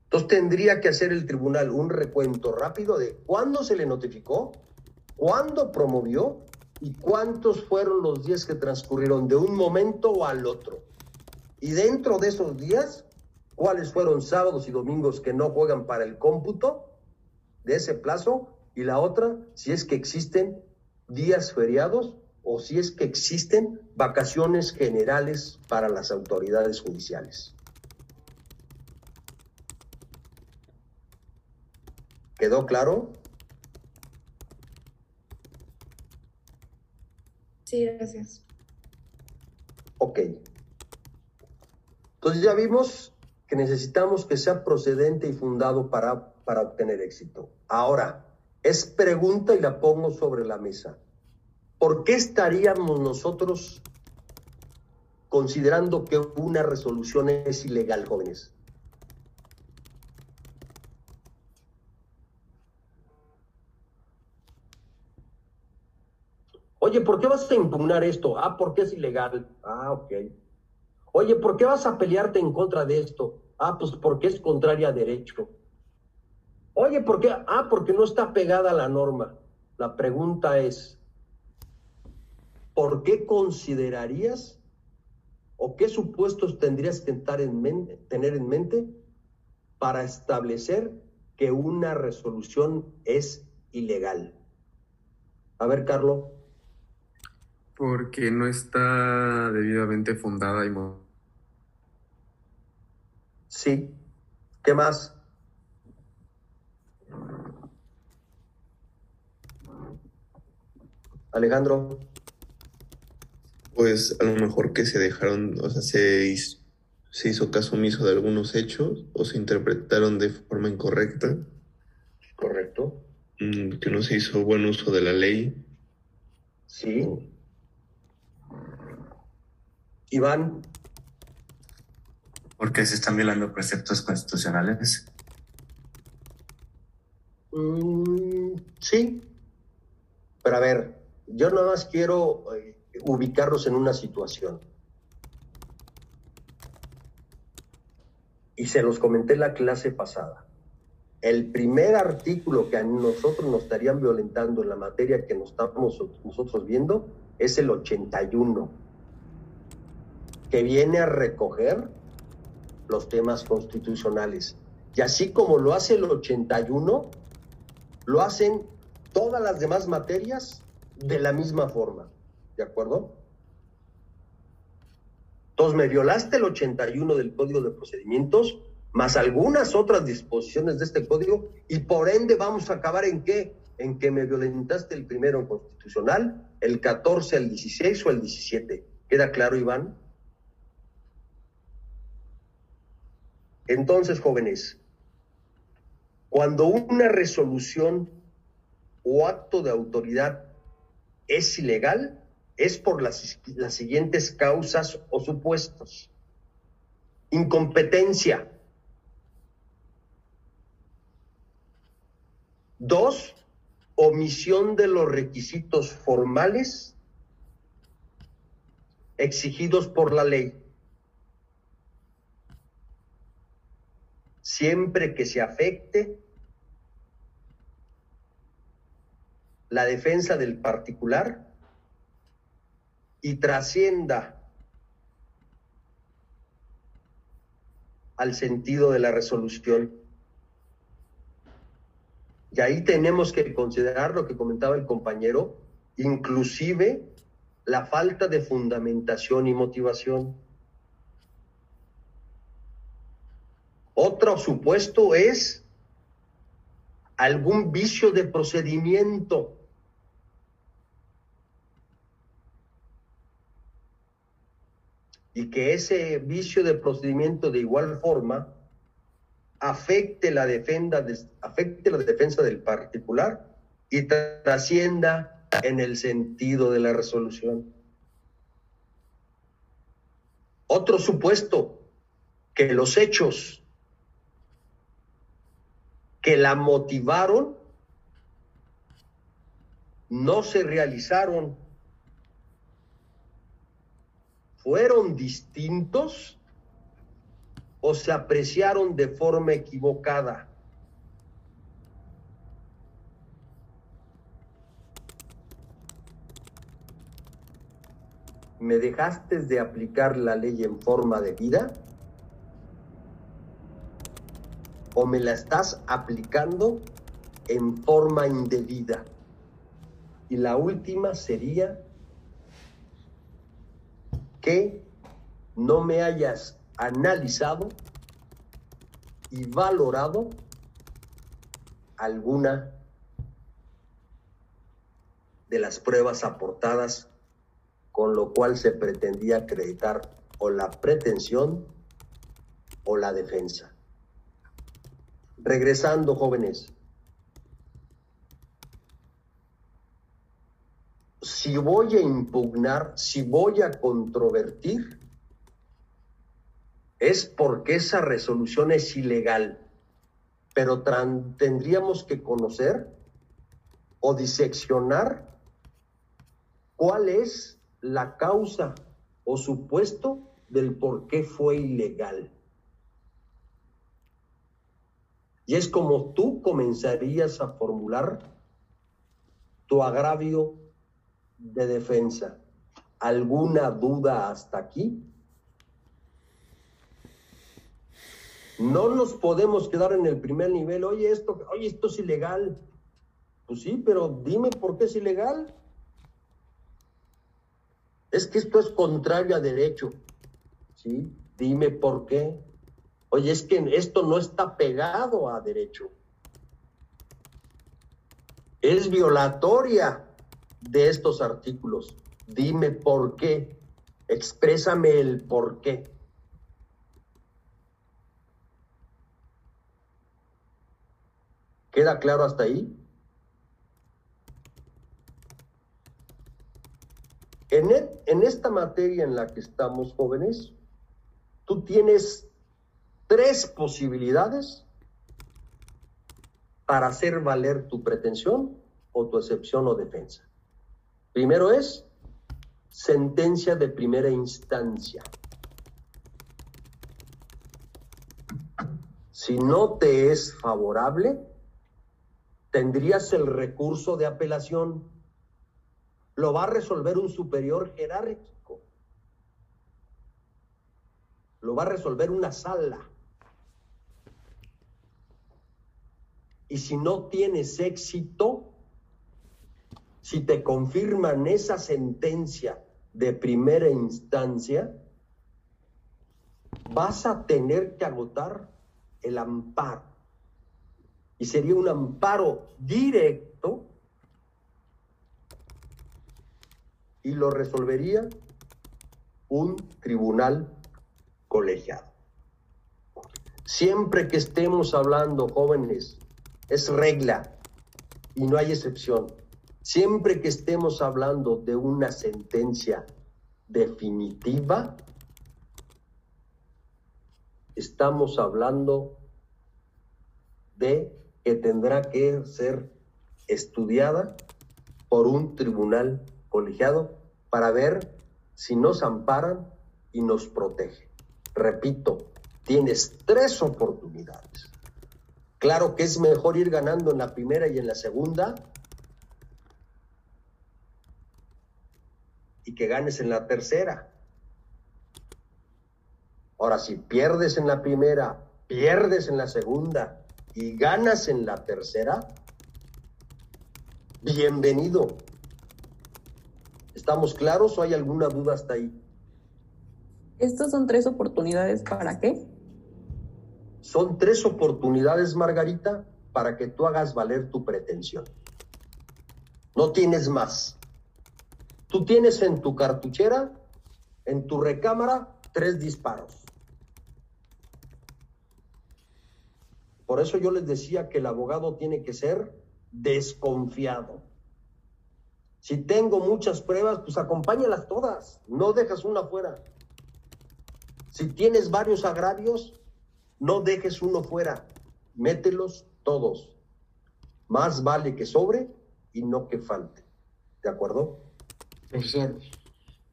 Entonces tendría que hacer el tribunal un recuento rápido de cuándo se le notificó, cuándo promovió y cuántos fueron los días que transcurrieron de un momento al otro. Y dentro de esos días, cuáles fueron sábados y domingos que no juegan para el cómputo de ese plazo. Y la otra, si es que existen días feriados o si es que existen vacaciones generales para las autoridades judiciales. ¿Quedó claro? Sí, gracias. Ok. Entonces ya vimos que necesitamos que sea procedente y fundado para, para obtener éxito. Ahora, es pregunta y la pongo sobre la mesa. ¿Por qué estaríamos nosotros considerando que una resolución es ilegal, jóvenes? Oye, ¿por qué vas a impugnar esto? Ah, porque es ilegal. Ah, ok. Oye, ¿por qué vas a pelearte en contra de esto? Ah, pues porque es contraria a derecho. Oye, ¿por qué? Ah, porque no está pegada a la norma. La pregunta es, ¿por qué considerarías o qué supuestos tendrías que en tener en mente para establecer que una resolución es ilegal? A ver, Carlos. Porque no está debidamente fundada y... Sí. ¿Qué más? Alejandro. Pues a lo mejor que se dejaron, o sea, se hizo, se hizo caso omiso de algunos hechos o se interpretaron de forma incorrecta. Correcto. Mm, que no se hizo buen uso de la ley. Sí. Iván. Porque se están violando preceptos constitucionales. Mm, sí. Pero a ver, yo nada más quiero eh, ubicarlos en una situación. Y se los comenté en la clase pasada. El primer artículo que a nosotros nos estarían violentando en la materia que nos estamos nosotros viendo es el 81, que viene a recoger los temas constitucionales. Y así como lo hace el 81, lo hacen todas las demás materias de la misma forma. ¿De acuerdo? Entonces me violaste el 81 del Código de Procedimientos, más algunas otras disposiciones de este código, y por ende vamos a acabar en qué? En que me violentaste el primero constitucional, el 14, el 16 o el 17. ¿Queda claro, Iván? Entonces, jóvenes, cuando una resolución o acto de autoridad es ilegal, es por las, siguientes causas o supuestos. Incompetencia. Dos, omisión de los requisitos formales exigidos por la ley. Siempre que se afecte la defensa del particular y trascienda al sentido de la resolución. Y ahí tenemos que considerar lo que comentaba el compañero, inclusive la falta de fundamentación y motivación. Otro supuesto es algún vicio de procedimiento. Y que ese vicio de procedimiento de igual forma afecte la, defensa, afecte la defensa del particular y trascienda en el sentido de la resolución. Otro supuesto, que los hechos que la motivaron no se realizaron, fueron distintos o se apreciaron de forma equivocada. ¿Me dejaste de aplicar la ley en forma de vida? ¿O me la estás aplicando en forma indebida? Y la última sería que no me hayas analizado y valorado alguna de las pruebas aportadas con lo cual se pretendía acreditar o la pretensión o la defensa. Regresando, jóvenes, si voy a impugnar, si voy a controvertir, es porque esa resolución es ilegal, pero tendríamos que conocer o diseccionar cuál es la causa o supuesto del por qué fue ilegal. Y es como tú comenzarías a formular tu agravio de defensa. ¿Alguna duda hasta aquí? No nos podemos quedar en el primer nivel. Oye, esto, oye, esto es ilegal. Pues sí, pero dime por qué es ilegal es que esto es contrario a derecho. ¿Sí? Dime por qué. Oye, es que esto no está pegado a derecho. Es violatoria de estos artículos. Dime por qué. Exprésame el por qué. ¿Queda claro hasta ahí? En, e, en esta materia en la que estamos jóvenes, tú tienes tres posibilidades para hacer valer tu pretensión o tu excepción o defensa. Primero es sentencia de primera instancia. Si no te es favorable, tendrías el recurso de apelación lo va a resolver un superior jerárquico. Lo va a resolver una sala. Y si no tienes éxito, si te confirman esa sentencia de primera instancia, vas a tener que agotar el amparo. Y sería un amparo directo y lo resolvería un tribunal colegiado. Siempre que estemos hablando, jóvenes, es regla y no hay excepción. Siempre que estemos hablando de una sentencia definitiva, estamos hablando de que tendrá que ser estudiada por un tribunal colegiado para ver si nos amparan y nos protege. Repito, tienes tres oportunidades. Claro que es mejor ir ganando en la primera y en la segunda y que ganes en la tercera. Ahora, si pierdes en la primera, pierdes en la segunda y ganas en la tercera, bienvenido. ¿Estamos claros o hay alguna duda hasta ahí? ¿Estas son tres oportunidades para qué? Son tres oportunidades, Margarita, para que tú hagas valer tu pretensión. No tienes más. Tú tienes en tu cartuchera, en tu recámara, tres disparos. Por eso yo les decía que el abogado tiene que ser desconfiado. Si tengo muchas pruebas, pues acompáñalas todas, no dejas una fuera. Si tienes varios agravios, no dejes uno fuera, mételos todos. Más vale que sobre y no que falte. ¿De acuerdo? Profesor.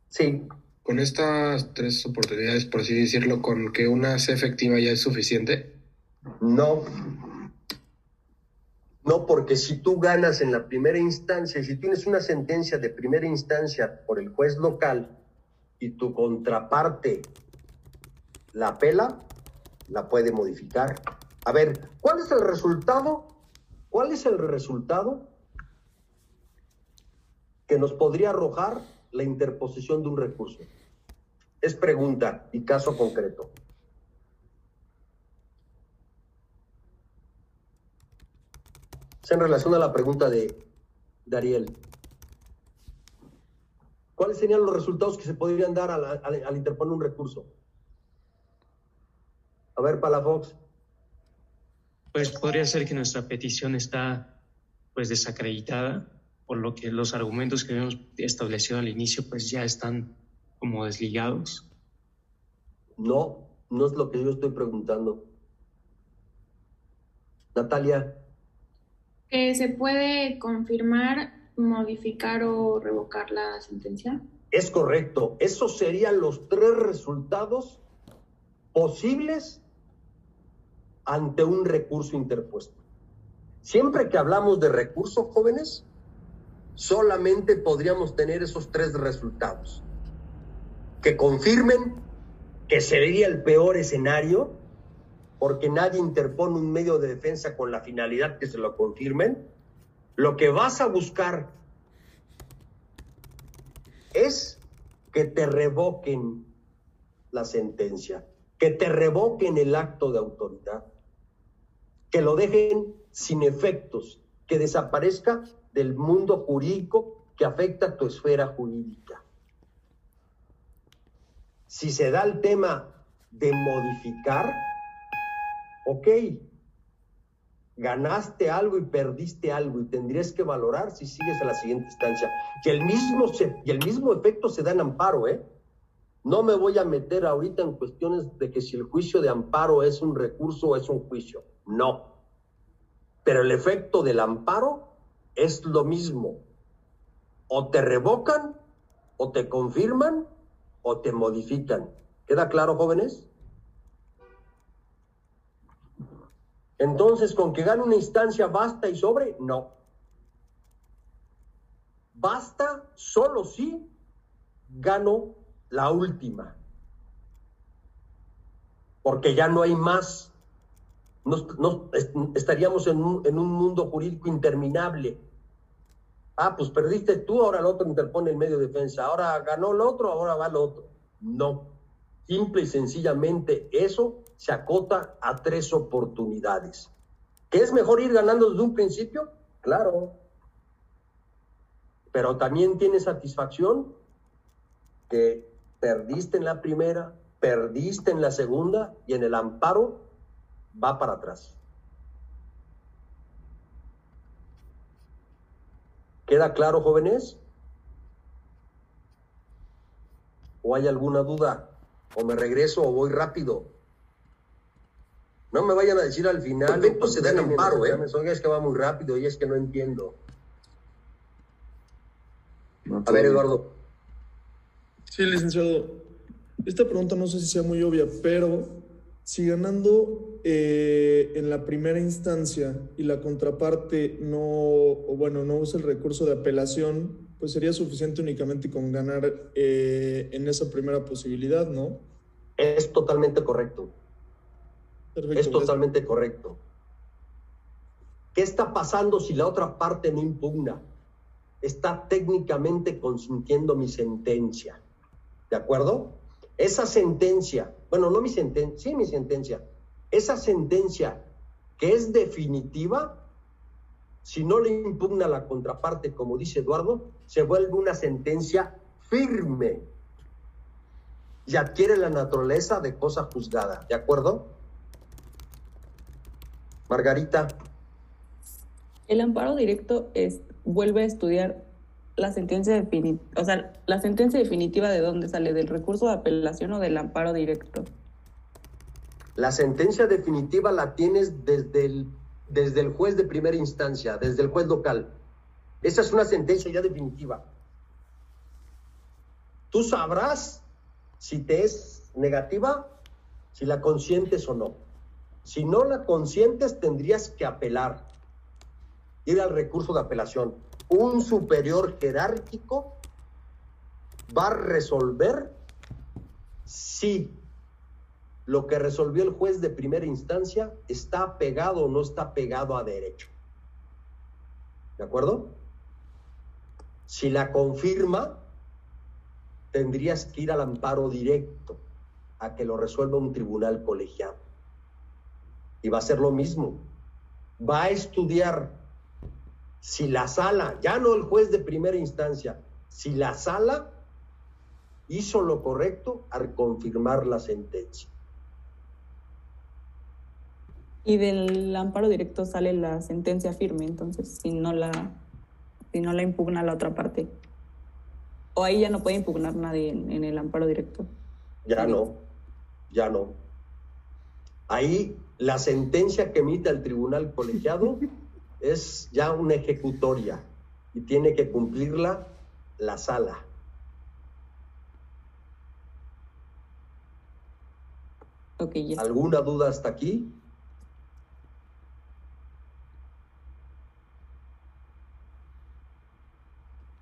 Sí. Con estas tres oportunidades, por así decirlo, con que una sea efectiva ya es suficiente. No. No, porque si tú ganas en la primera instancia, si tienes una sentencia de primera instancia por el juez local y tu contraparte la pela, la puede modificar. A ver, ¿cuál es el resultado? ¿Cuál es el resultado que nos podría arrojar la interposición de un recurso? Es pregunta y caso concreto. Es en relación a la pregunta de Dariel. ¿Cuáles serían los resultados que se podrían dar al, al interponer un recurso? A ver, Palafox. Pues podría ser que nuestra petición está pues desacreditada, por lo que los argumentos que habíamos establecido al inicio pues ya están como desligados. No, no es lo que yo estoy preguntando. Natalia. Que se puede confirmar, modificar o revocar la sentencia. Es correcto. Esos serían los tres resultados posibles ante un recurso interpuesto. Siempre que hablamos de recursos jóvenes, solamente podríamos tener esos tres resultados. Que confirmen que sería el peor escenario, porque nadie interpone un medio de defensa con la finalidad que se lo confirmen. Lo que vas a buscar es que te revoquen la sentencia, que te revoquen el acto de autoridad que lo dejen sin efectos, que desaparezca del mundo jurídico que afecta a tu esfera jurídica. Si se da el tema de modificar, ok, ganaste algo y perdiste algo y tendrías que valorar si sigues a la siguiente instancia. Y el mismo, y el mismo efecto se da en amparo, ¿eh? No me voy a meter ahorita en cuestiones de que si el juicio de amparo es un recurso o es un juicio. No. Pero el efecto del amparo es lo mismo. O te revocan, o te confirman, o te modifican. ¿Queda claro, jóvenes? Entonces, ¿con que gane una instancia basta y sobre? No. Basta solo si gano la última. Porque ya no hay más no, estaríamos en un, en un mundo jurídico interminable. Ah, pues perdiste tú, ahora el otro interpone el medio de defensa, ahora ganó el otro, ahora va el otro. No, simple y sencillamente eso se acota a tres oportunidades. ¿Que es mejor ir ganando desde un principio? Claro. Pero también tiene satisfacción que perdiste en la primera, perdiste en la segunda y en el amparo va para atrás. ¿Queda claro, jóvenes? ¿O hay alguna duda? ¿O me regreso o voy rápido? No me vayan a decir al final. Perfecto, se dan amparo, ¿eh? Es que va muy rápido y es que no entiendo. a ver, Eduardo. Sí, licenciado. Esta pregunta no sé si sea muy obvia, pero si ganando eh, en la primera instancia y la contraparte no, o bueno, no usa el recurso de apelación, pues sería suficiente únicamente con ganar eh, en esa primera posibilidad, ¿no? Es totalmente correcto. es totalmente correcto. ¿Qué está pasando si la otra parte no impugna? Está técnicamente consintiendo mi sentencia. ¿De acuerdo? Esa sentencia, bueno, no mi sentencia, sí mi sentencia, esa sentencia que es definitiva, si no le impugna la contraparte, como dice Eduardo, se vuelve una sentencia firme y adquiere la naturaleza de cosa juzgada. ¿De acuerdo? Margarita. El amparo directo es, vuelve a estudiar la sentencia definitiva, o sea, la sentencia definitiva de dónde sale, del recurso de apelación o del amparo directo. La sentencia definitiva la tienes desde el desde el juez de primera instancia, desde el juez local. Esa es una sentencia ya definitiva. Tú sabrás si te es negativa, si la consientes o no. Si no la consientes, tendrías que apelar, ir al recurso de apelación. Un superior jerárquico va a resolver si lo que resolvió el juez de primera instancia está pegado o no está pegado a derecho. ¿De acuerdo? Si la confirma, tendrías que ir al amparo directo a que lo resuelva un tribunal colegiado. Y va a ser lo mismo. Va a estudiar si la sala, ya no el juez de primera instancia, si la sala hizo lo correcto al confirmar la sentencia. Y del amparo directo sale la sentencia firme, entonces, si no la, si no la impugna la otra parte. O ahí ya no puede impugnar nadie en, el amparo directo. Ya no, ya no. Ahí la sentencia que emite el tribunal colegiado es ya una ejecutoria y tiene que cumplirla la sala. Okay, ¿Alguna duda hasta aquí?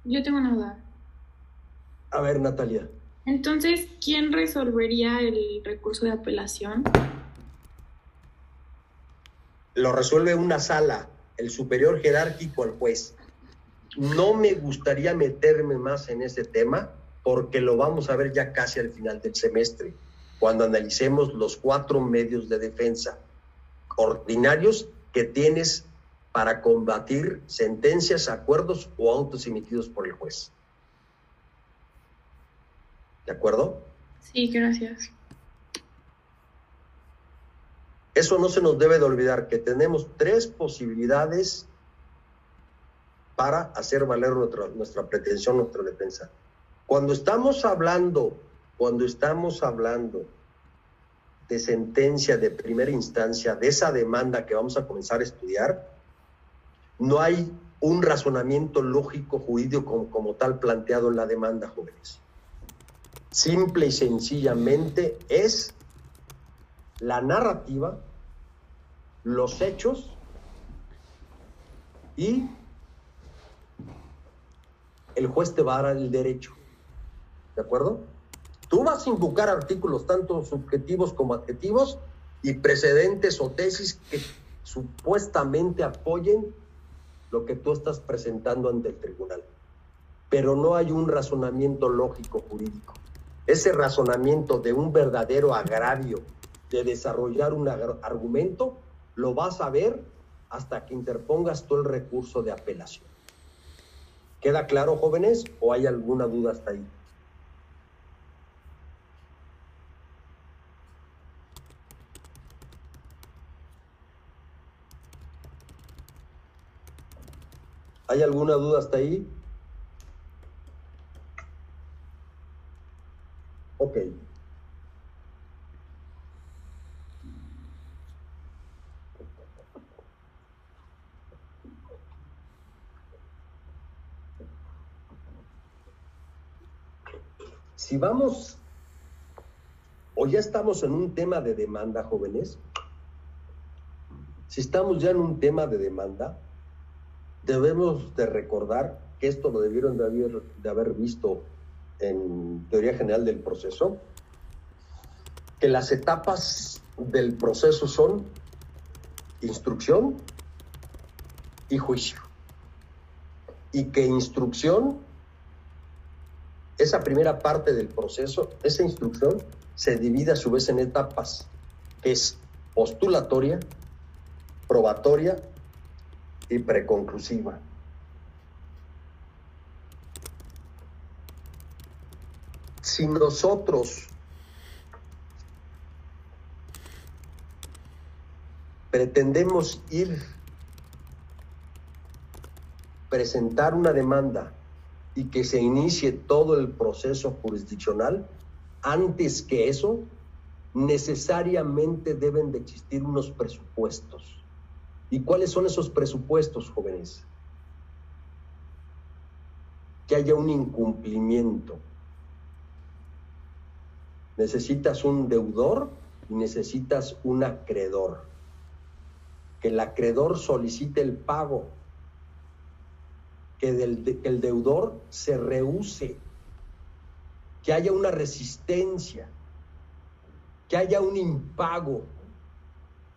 Yo tengo una duda. A ver, Natalia. Entonces, ¿quién resolvería el recurso de apelación? Lo resuelve una sala, el superior jerárquico al juez. No me gustaría meterme más en ese tema porque lo vamos a ver ya casi al final del semestre, cuando analicemos los cuatro medios de defensa ordinarios que tienes para combatir sentencias, acuerdos o autos emitidos por el juez. ¿De acuerdo? Sí, gracias. Eso no se nos debe de olvidar, que tenemos tres posibilidades para hacer valer nuestra, nuestra pretensión, nuestra defensa. Cuando estamos hablando, cuando estamos hablando de sentencia de primera instancia, de esa demanda que vamos a comenzar a estudiar, no hay un razonamiento lógico jurídico como, tal planteado en la demanda, jóvenes. Simple y sencillamente es la narrativa, los hechos y el juez te va a dar el derecho. ¿De acuerdo? Tú vas a invocar artículos tanto subjetivos como adjetivos y precedentes o tesis que supuestamente apoyen lo que tú estás presentando ante el tribunal. Pero no hay un razonamiento lógico jurídico. Ese razonamiento de un verdadero agravio, de desarrollar un argumento, lo vas a ver hasta que interpongas tú el recurso de apelación. ¿Queda claro, jóvenes? ¿O hay alguna duda hasta ahí? ¿Hay alguna duda hasta ahí? Ok. Si vamos, o ya estamos en un tema de demanda, jóvenes, si estamos ya en un tema de demanda, debemos de recordar que esto lo debieron de haber, de haber visto en teoría general del proceso, que las etapas del proceso son instrucción y juicio. Y que instrucción, esa primera parte del proceso, esa instrucción se divide a su vez en etapas, que es postulatoria, probatoria y preconclusiva. si nosotros pretendemos ir presentar una demanda y que se inicie todo el proceso jurisdiccional, antes que eso, necesariamente deben de existir unos presupuestos. ¿Y cuáles son esos presupuestos, jóvenes? Que haya un incumplimiento, Necesitas un deudor y necesitas un acreedor. Que el acreedor solicite el pago. Que el deudor se rehúse. Que haya una resistencia. Que haya un impago.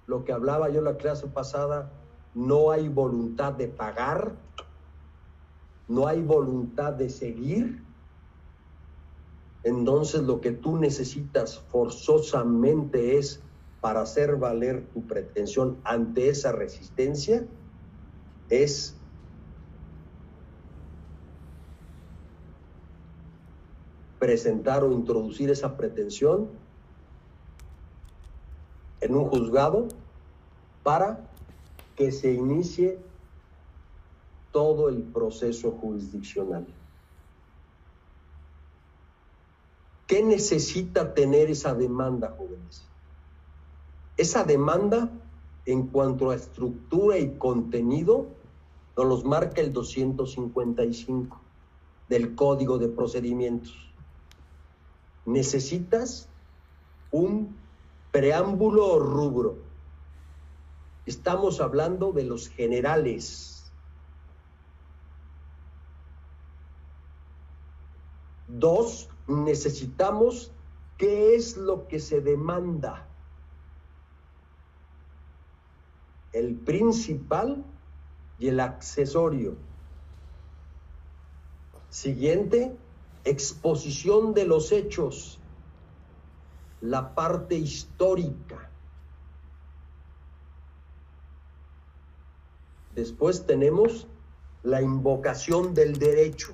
Lo que hablaba yo la clase pasada, no hay voluntad de pagar, no hay voluntad de seguir entonces lo que tú necesitas forzosamente es para hacer valer tu pretensión ante esa resistencia, es presentar o introducir esa pretensión en un juzgado para que se inicie todo el proceso jurisdiccional. ¿Qué necesita tener esa demanda, jóvenes? Esa demanda, en cuanto a estructura y contenido, nos los marca el 255 del Código de Procedimientos. Necesitas un preámbulo o rubro. Estamos hablando de los generales. Dos, necesitamos qué es lo que se demanda. El principal y el accesorio. Siguiente, exposición de los hechos, la parte histórica. Después tenemos la invocación del derecho.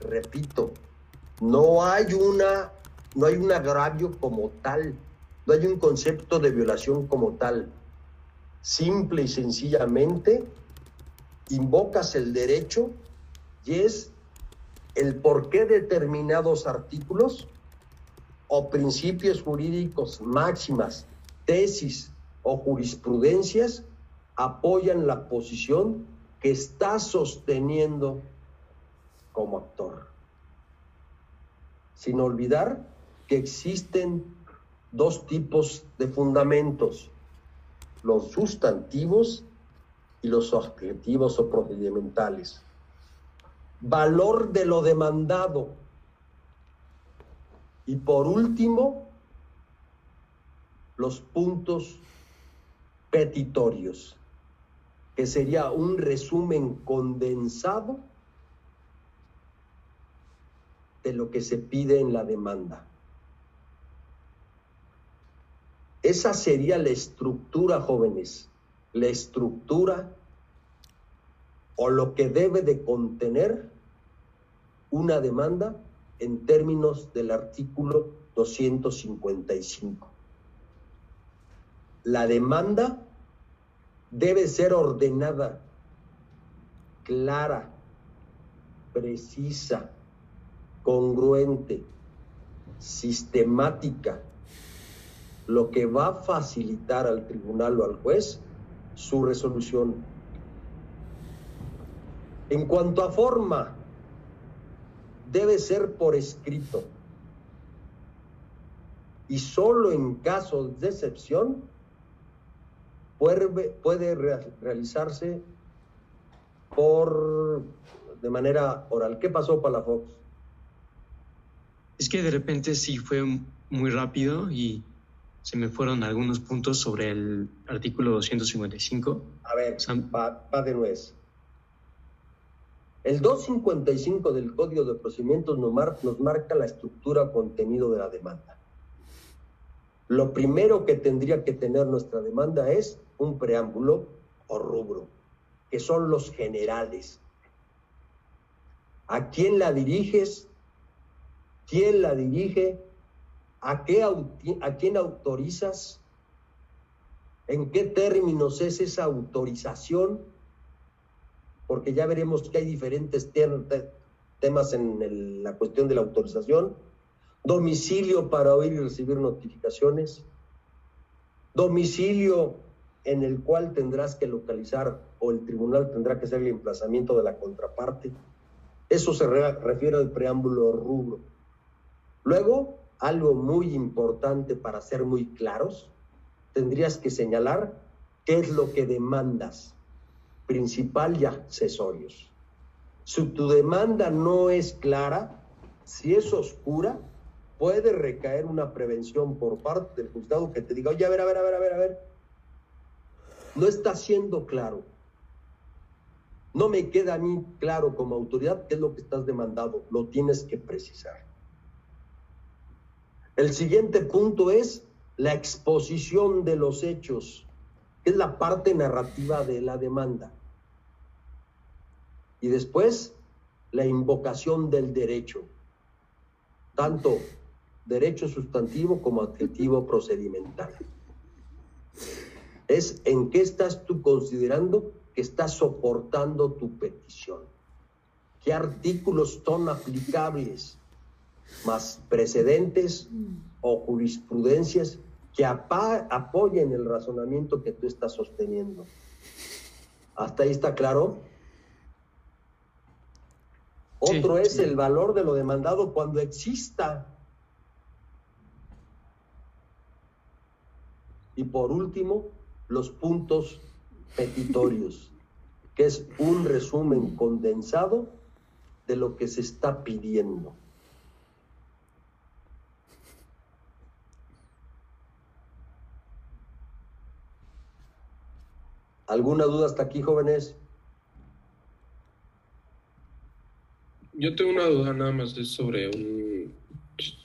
Repito, no hay una, no hay un agravio como tal, no hay un concepto de violación como tal. Simple y sencillamente invocas el derecho y es el por qué determinados artículos o principios jurídicos máximas, tesis o jurisprudencias apoyan la posición que está sosteniendo como actor sin olvidar que existen dos tipos de fundamentos, los sustantivos y los objetivos o procedimentales. Valor de lo demandado. Y por último, los puntos petitorios, que sería un resumen condensado de lo que se pide en la demanda. Esa sería la estructura, jóvenes, la estructura o lo que debe de contener una demanda en términos del artículo 255. La demanda debe ser ordenada clara, precisa, congruente, sistemática, lo que va a facilitar al tribunal o al juez su resolución. En cuanto a forma, debe ser por escrito. Y solo en casos de excepción puede, puede realizarse por de manera oral. ¿Qué pasó, Palafox? Es que de repente sí fue muy rápido y se me fueron algunos puntos sobre el artículo 255. A ver, va, va de nuez. El 255 del Código de Procedimientos nos, nos marca la estructura contenido de la demanda. Lo primero que tendría que tener nuestra demanda es un preámbulo o rubro, que son los generales. ¿A quién la diriges? ¿Quién la dirige? ¿A, ¿A quién autorizas? ¿En qué términos es esa autorización? Porque ya veremos que hay diferentes temas en la cuestión de la autorización. Domicilio para oír y recibir notificaciones. Domicilio en el cual tendrás que localizar o el tribunal tendrá que hacer el emplazamiento de la contraparte. Eso se refiere al preámbulo rubro. Luego, algo muy importante para ser muy claros, tendrías que señalar qué es lo que demandas, principal y accesorios. Si tu demanda no es clara, si es oscura, puede recaer una prevención por parte del juzgado que te diga, oye, a ver, a ver, a ver, a ver, a ver, no está siendo claro. No me queda a mí claro como autoridad qué es lo que estás demandando, lo tienes que precisar. El siguiente punto es la exposición de los hechos, que es la parte narrativa de la demanda. Y después, la invocación del derecho, tanto derecho sustantivo como adjetivo procedimental. Es en qué estás tú considerando que estás soportando tu petición. ¿Qué artículos son aplicables? más precedentes o jurisprudencias que apoyen el razonamiento que tú estás sosteniendo. ¿Hasta ahí está claro? Otro es el valor de lo demandado cuando exista. Y por último, los puntos petitorios, que es un resumen condensado de lo que se está pidiendo. ¿Alguna duda hasta aquí, jóvenes? Yo tengo una duda nada más sobre un...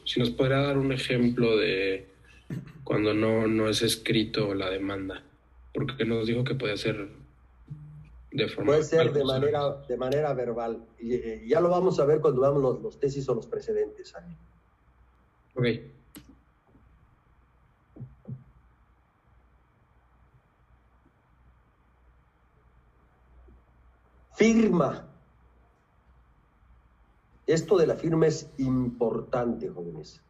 Si nos podría dar un ejemplo de cuando no, no es escrito la demanda, porque nos dijo que puede ser de forma... Puede ser de manera, de manera verbal. Y, eh, ya lo vamos a ver cuando veamos los, los tesis o los precedentes. Ok. Firma. Esto de la firma es importante, jóvenes.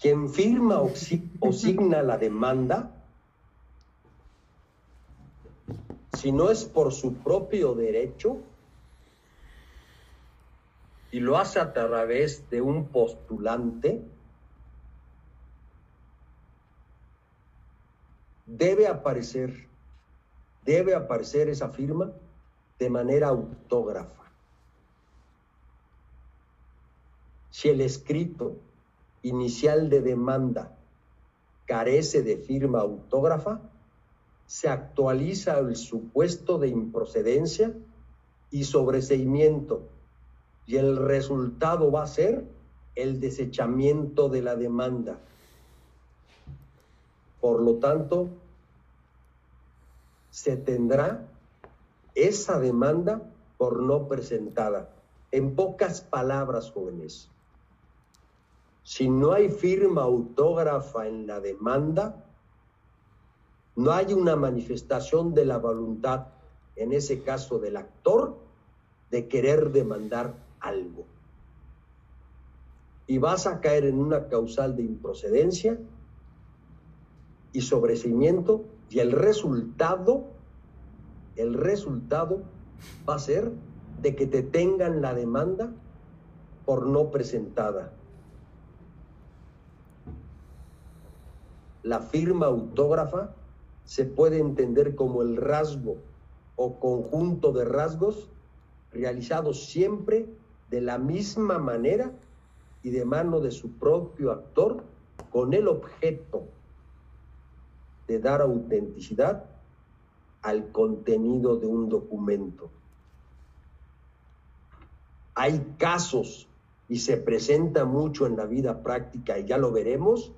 Quien firma o, signa la demanda, si no es por su propio derecho, y lo hace a través de un postulante, debe aparecer, debe aparecer esa firma de manera autógrafa. Si el escrito inicial de demanda carece de firma autógrafa, se actualiza el supuesto de improcedencia y sobreseimiento y el resultado va a ser el desechamiento de la demanda. Por lo tanto, se tendrá esa demanda por no presentada. En pocas palabras, jóvenes, si no hay firma autógrafa en la demanda, no hay una manifestación de la voluntad, en ese caso del actor, de querer demandar algo. Y vas a caer en una causal de improcedencia y sobrecimiento y el resultado, el resultado va a ser de que te tengan la demanda por no presentada. La firma autógrafa se puede entender como el rasgo o conjunto de rasgos realizados siempre de la misma manera y de mano de su propio actor con el objeto de dar autenticidad al contenido de un documento. Hay casos y se presenta mucho en la vida práctica y ya lo veremos,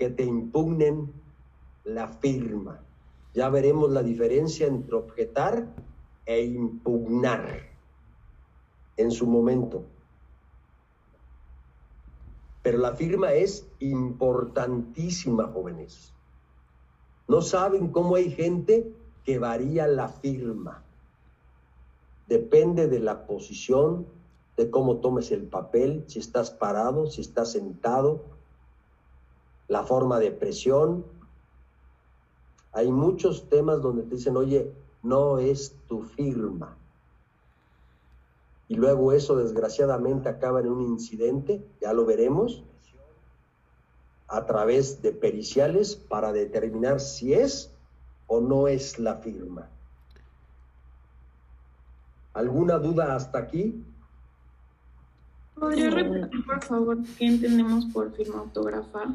que te impugnen la firma. Ya veremos la diferencia entre objetar e impugnar en su momento. Pero la firma es importantísima, jóvenes. No saben cómo hay gente que varía la firma. Depende de la posición, de cómo tomes el papel, si estás parado, si estás sentado, la forma de presión, hay muchos temas donde te dicen, oye, no es tu firma. Y luego eso desgraciadamente acaba en un incidente, ya lo veremos, a través de periciales para determinar si es o no es la firma. ¿Alguna duda hasta aquí? ¿Podría repetir, por favor, qué entendemos por firma autógrafa?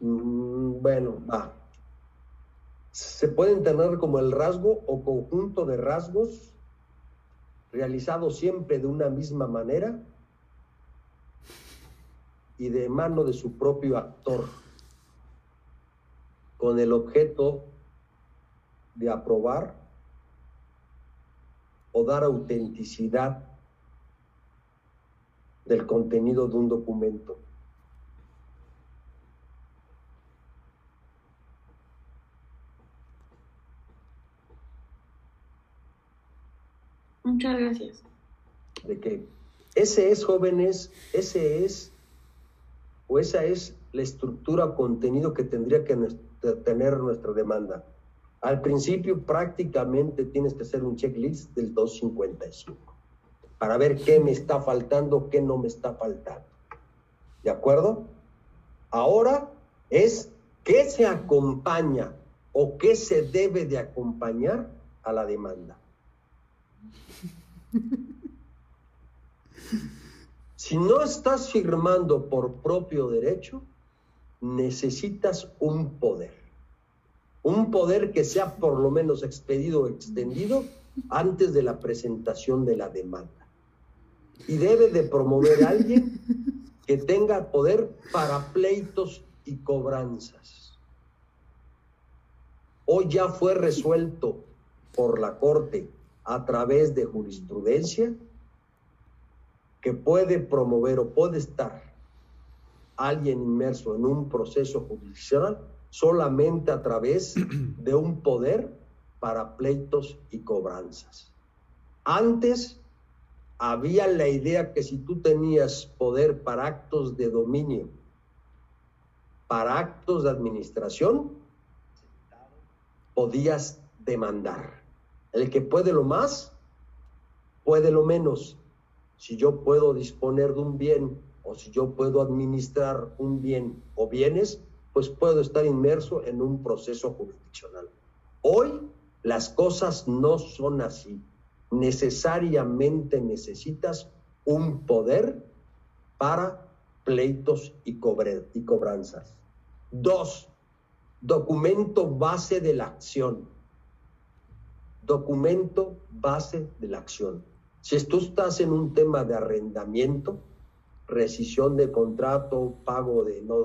Mm, bueno, va. Se puede entender como el rasgo o conjunto de rasgos realizados siempre de una misma manera y de mano de su propio actor, con el objeto de aprobar o dar autenticidad del contenido de un documento. Muchas gracias. De que ese es, jóvenes, ese es, o esa es la estructura o contenido que tendría que tener nuestra demanda. Al principio prácticamente tienes que hacer un checklist del 255 para ver qué me está faltando, qué no me está faltando. ¿De acuerdo? Ahora es qué se acompaña o qué se debe de acompañar a la demanda. Si no estás firmando por propio derecho, necesitas un poder. Un poder que sea por lo menos expedido o extendido antes de la presentación de la demanda. Y debe de promover a alguien que tenga poder para pleitos y cobranzas. Hoy ya fue resuelto por la Corte a través de jurisprudencia que puede promover o puede estar alguien inmerso en un proceso judicial solamente a través de un poder para pleitos y cobranzas. Antes había la idea que si tú tenías poder para actos de dominio, para actos de administración, podías demandar. El que puede lo más, puede lo menos. Si yo puedo disponer de un bien o si yo puedo administrar un bien o bienes, pues puedo estar inmerso en un proceso jurisdiccional. Hoy las cosas no son así. Necesariamente necesitas un poder para pleitos y, y cobranzas. Dos, documento base de la acción documento base de la acción. Si tú estás en un tema de arrendamiento, rescisión de contrato, pago de no,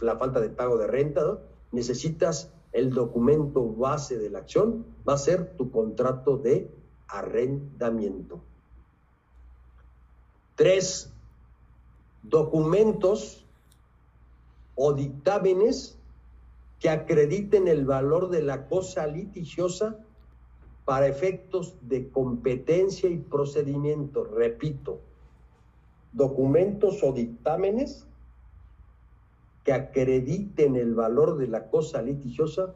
la falta de pago de renta, necesitas el documento base de la acción, va a ser tu contrato de arrendamiento. Tres, documentos o dictámenes que acrediten el valor de la cosa litigiosa para efectos de competencia y procedimiento, repito, documentos o dictámenes que acrediten el valor de la cosa litigiosa,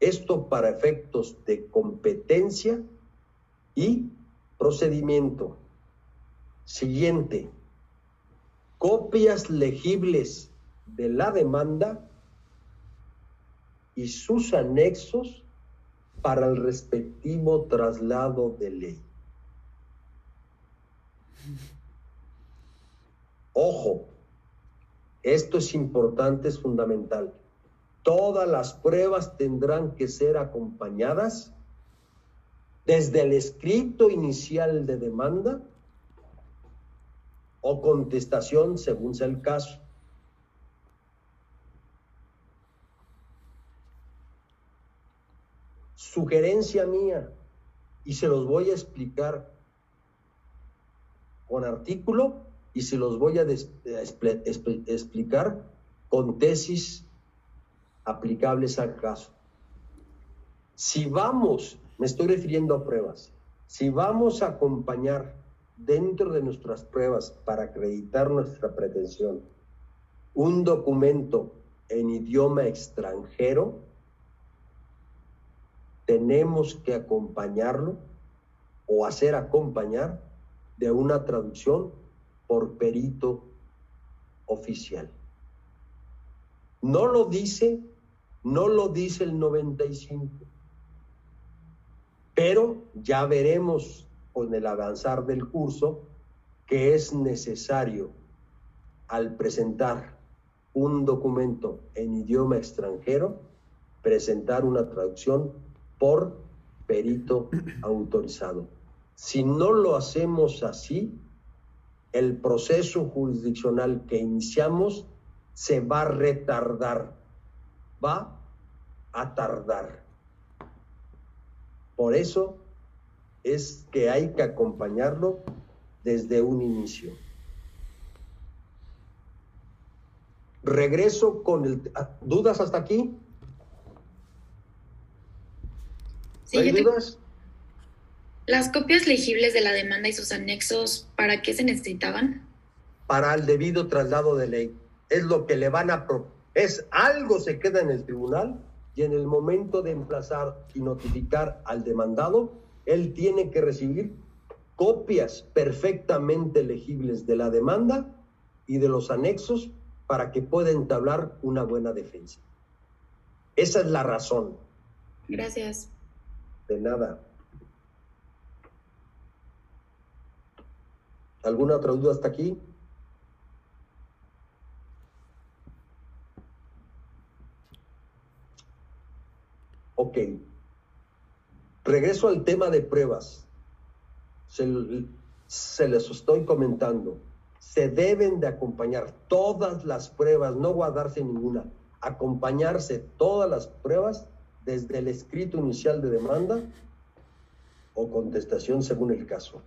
esto para efectos de competencia y procedimiento. Siguiente, copias legibles de la demanda y sus anexos para el respectivo traslado de ley. Ojo, esto es importante, es fundamental. Todas las pruebas tendrán que ser acompañadas desde el escrito inicial de demanda o contestación según sea el caso. Sugerencia mía, y se los voy a explicar con artículo y se los voy a explicar con tesis aplicables al caso. Si vamos, me estoy refiriendo a pruebas, si vamos a acompañar dentro de nuestras pruebas para acreditar nuestra pretensión un documento en idioma extranjero, tenemos que acompañarlo o hacer acompañar de una traducción por perito oficial. No lo dice, no lo dice el 95, pero ya veremos con el avanzar del curso que es necesario al presentar un documento en idioma extranjero, presentar una traducción por perito autorizado. Si no lo hacemos así, el proceso jurisdiccional que iniciamos se va a retardar, va a tardar. Por eso es que hay que acompañarlo desde un inicio. Regreso con el... Ah, ¿Dudas hasta aquí? ¿Hay dudas? ¿Las copias legibles de la demanda y sus anexos, para qué se necesitaban? Para el debido traslado de ley. Es lo que le van a... Es algo se queda en el tribunal y en el momento de emplazar y notificar al demandado, él tiene que recibir copias perfectamente legibles de la demanda y de los anexos para que pueda entablar una buena defensa. Esa es la razón. Gracias. De nada. ¿Alguna otra duda hasta aquí? Ok. Regreso al tema de pruebas. Se, les estoy comentando. Se deben de acompañar todas las pruebas, no guardarse ninguna. Acompañarse todas las pruebas desde el escrito inicial de demanda o contestación según el caso.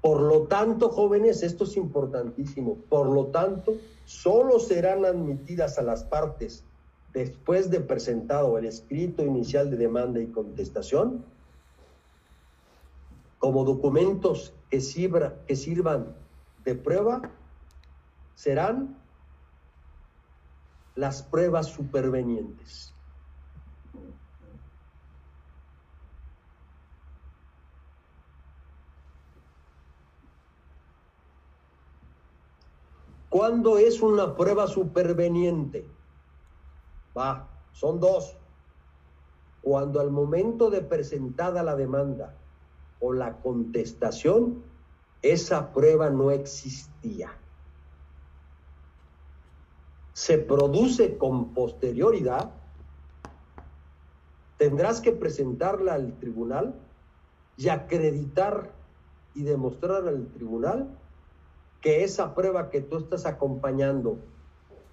Por lo tanto, jóvenes, esto es importantísimo. Por lo tanto, solo serán admitidas a las partes después de presentado el escrito inicial de demanda y contestación, como documentos que, que sirvan de prueba, serán las pruebas supervenientes. ¿Cuándo es una prueba superveniente? Va, son dos. Cuando al momento de presentada la demanda o la contestación, esa prueba no existía. Se produce con posterioridad, tendrás que presentarla al tribunal y acreditar y demostrar al tribunal que esa prueba que tú estás acompañando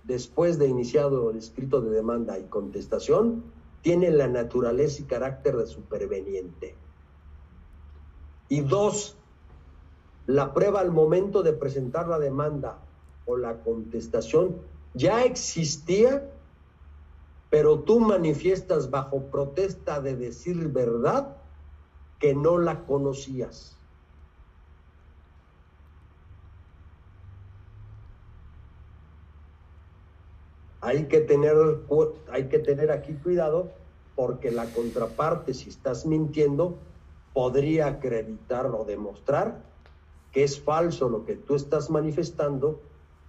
después de iniciado el escrito de demanda y contestación, tiene la naturaleza y carácter de superveniente. Y dos, la prueba al momento de presentar la demanda o la contestación ya existía, pero tú manifiestas bajo protesta de decir verdad que no la conocías. Hay que tener, hay que tener aquí cuidado porque la contraparte, si estás mintiendo, podría acreditar o demostrar que es falso lo que tú estás manifestando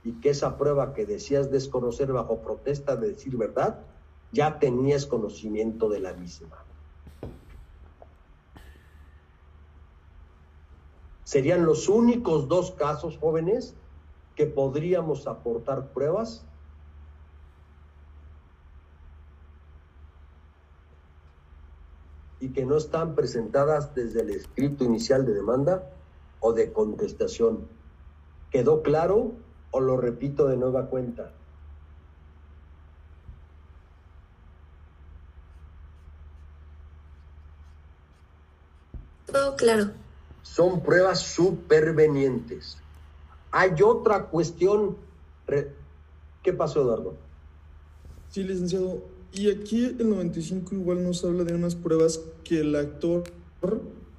y que esa prueba que decías desconocer bajo protesta de decir verdad, ya tenías conocimiento de la misma. Serían los únicos dos casos jóvenes que podríamos aportar pruebas y que no están presentadas desde el escrito inicial de demanda o de contestación. ¿Quedó claro o lo repito de nueva cuenta? Todo claro. Son pruebas supervenientes. Hay otra cuestión. ¿Qué pasó, Eduardo? Sí, licenciado. Y aquí el 95 igual nos habla de unas pruebas que el actor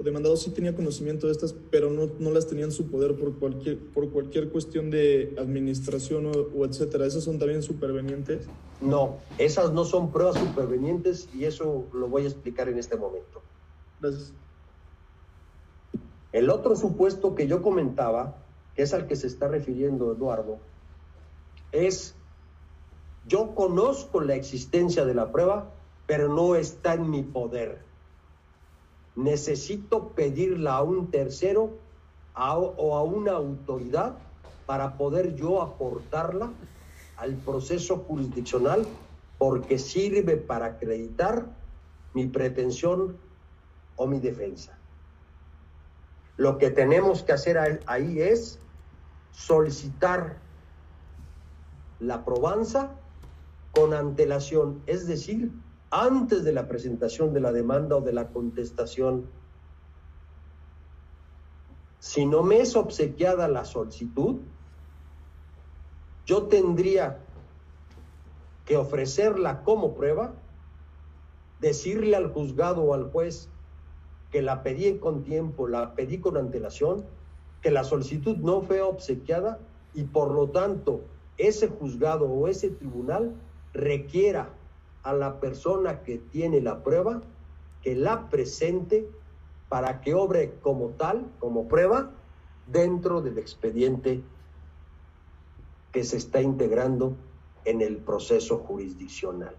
demandado sí tenía conocimiento de estas, pero no, no las tenía en su poder por cualquier, por cualquier cuestión de administración o, o etcétera. ¿Esas son también supervenientes? No, esas no son pruebas supervenientes y eso lo voy a explicar en este momento. Gracias. El otro supuesto que yo comentaba, que es al que se está refiriendo Eduardo, es yo conozco la existencia de la prueba, pero no está en mi poder. Necesito pedirla a un tercero o a una autoridad para poder yo aportarla al proceso jurisdiccional porque sirve para acreditar mi pretensión o mi defensa. Lo que tenemos que hacer ahí es solicitar la probanza con antelación, es decir, antes de la presentación de la demanda o de la contestación. Si no me es obsequiada la solicitud, yo tendría que ofrecerla como prueba, decirle al juzgado o al juez que la pedí con tiempo, la pedí con antelación, que la solicitud no fue obsequiada y por lo tanto ese juzgado o ese tribunal requiera a la persona que tiene la prueba que la presente para que obre como tal, como prueba, dentro del expediente que se está integrando en el proceso jurisdiccional.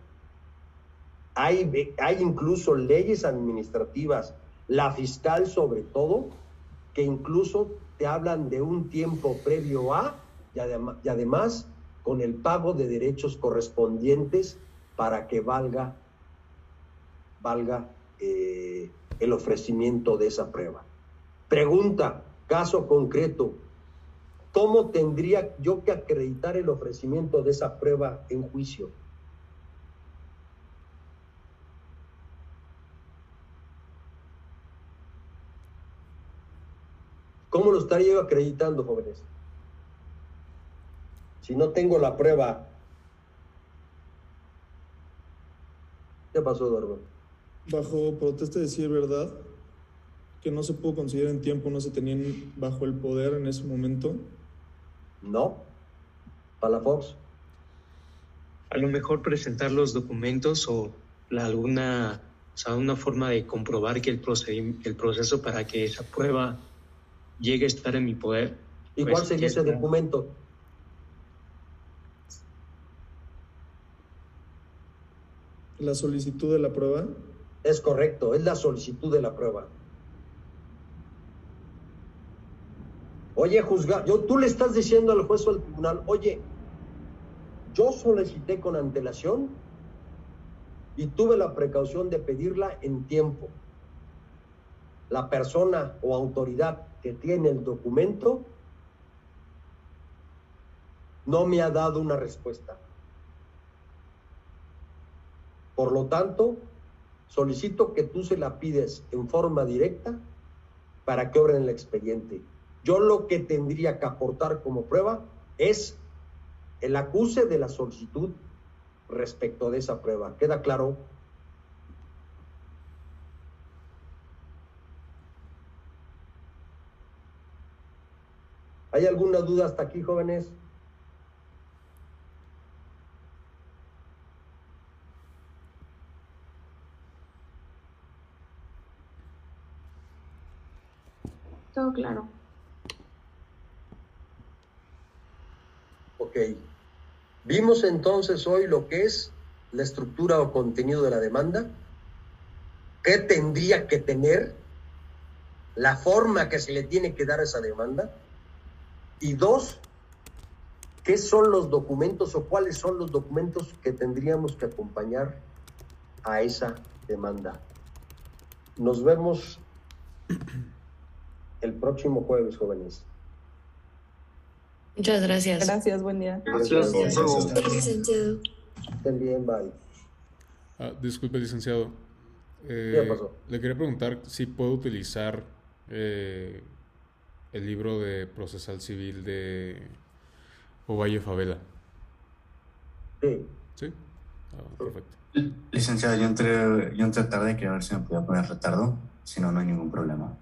Hay, hay incluso leyes administrativas, la fiscal sobre todo, que incluso te hablan de un tiempo previo a y, y además con el pago de derechos correspondientes para que valga, valga eh, el ofrecimiento de esa prueba. Pregunta, caso concreto, ¿cómo tendría yo que acreditar el ofrecimiento de esa prueba en juicio? ¿Cómo lo estaría yo acreditando, jóvenes? Si no tengo la prueba. ¿Qué pasó, Eduardo? Bajo protesta de decir verdad, que no se pudo conseguir en tiempo, no se tenían bajo el poder en ese momento. No. Palafox. A lo mejor presentar los documentos o la, alguna, o sea, una forma de comprobar que el, el proceso para que esa prueba llegue a estar en mi poder. ¿Y cuál pues, sería ese documento? ¿La solicitud de la prueba? Es correcto, es la solicitud de la prueba. Oye, juzgar, yo, tú le estás diciendo al juez o al tribunal, oye, yo solicité con antelación y tuve la precaución de pedirla en tiempo. La persona o autoridad que tiene el documento no me ha dado una respuesta. Por lo tanto, solicito que tú se la pides en forma directa para que obren el expediente. Yo lo que tendría que aportar como prueba es el acuse de la solicitud respecto de esa prueba. ¿Queda claro? ¿Hay alguna duda hasta aquí, jóvenes? Claro. Ok. Vimos entonces hoy lo que es la estructura o contenido de la demanda, qué tendría que tener, la forma que se le tiene que dar a esa demanda, y dos, qué son los documentos o cuáles son los documentos que tendríamos que acompañar a esa demanda. Nos vemos el próximo jueves, jóvenes. Muchas gracias. Gracias, buen día. Gracias. Gracias, licenciado. Estén bien, bye. Ah, disculpe, licenciado. Eh, ¿Qué pasó? Le quería preguntar si puedo utilizar eh, el libro de procesal civil de Ovalle Favela. Sí. ¿Sí? Ah, perfecto. Licenciado, yo entré, yo entré tarde, quería ver si me podía poner retardo. Si no, no hay ningún problema.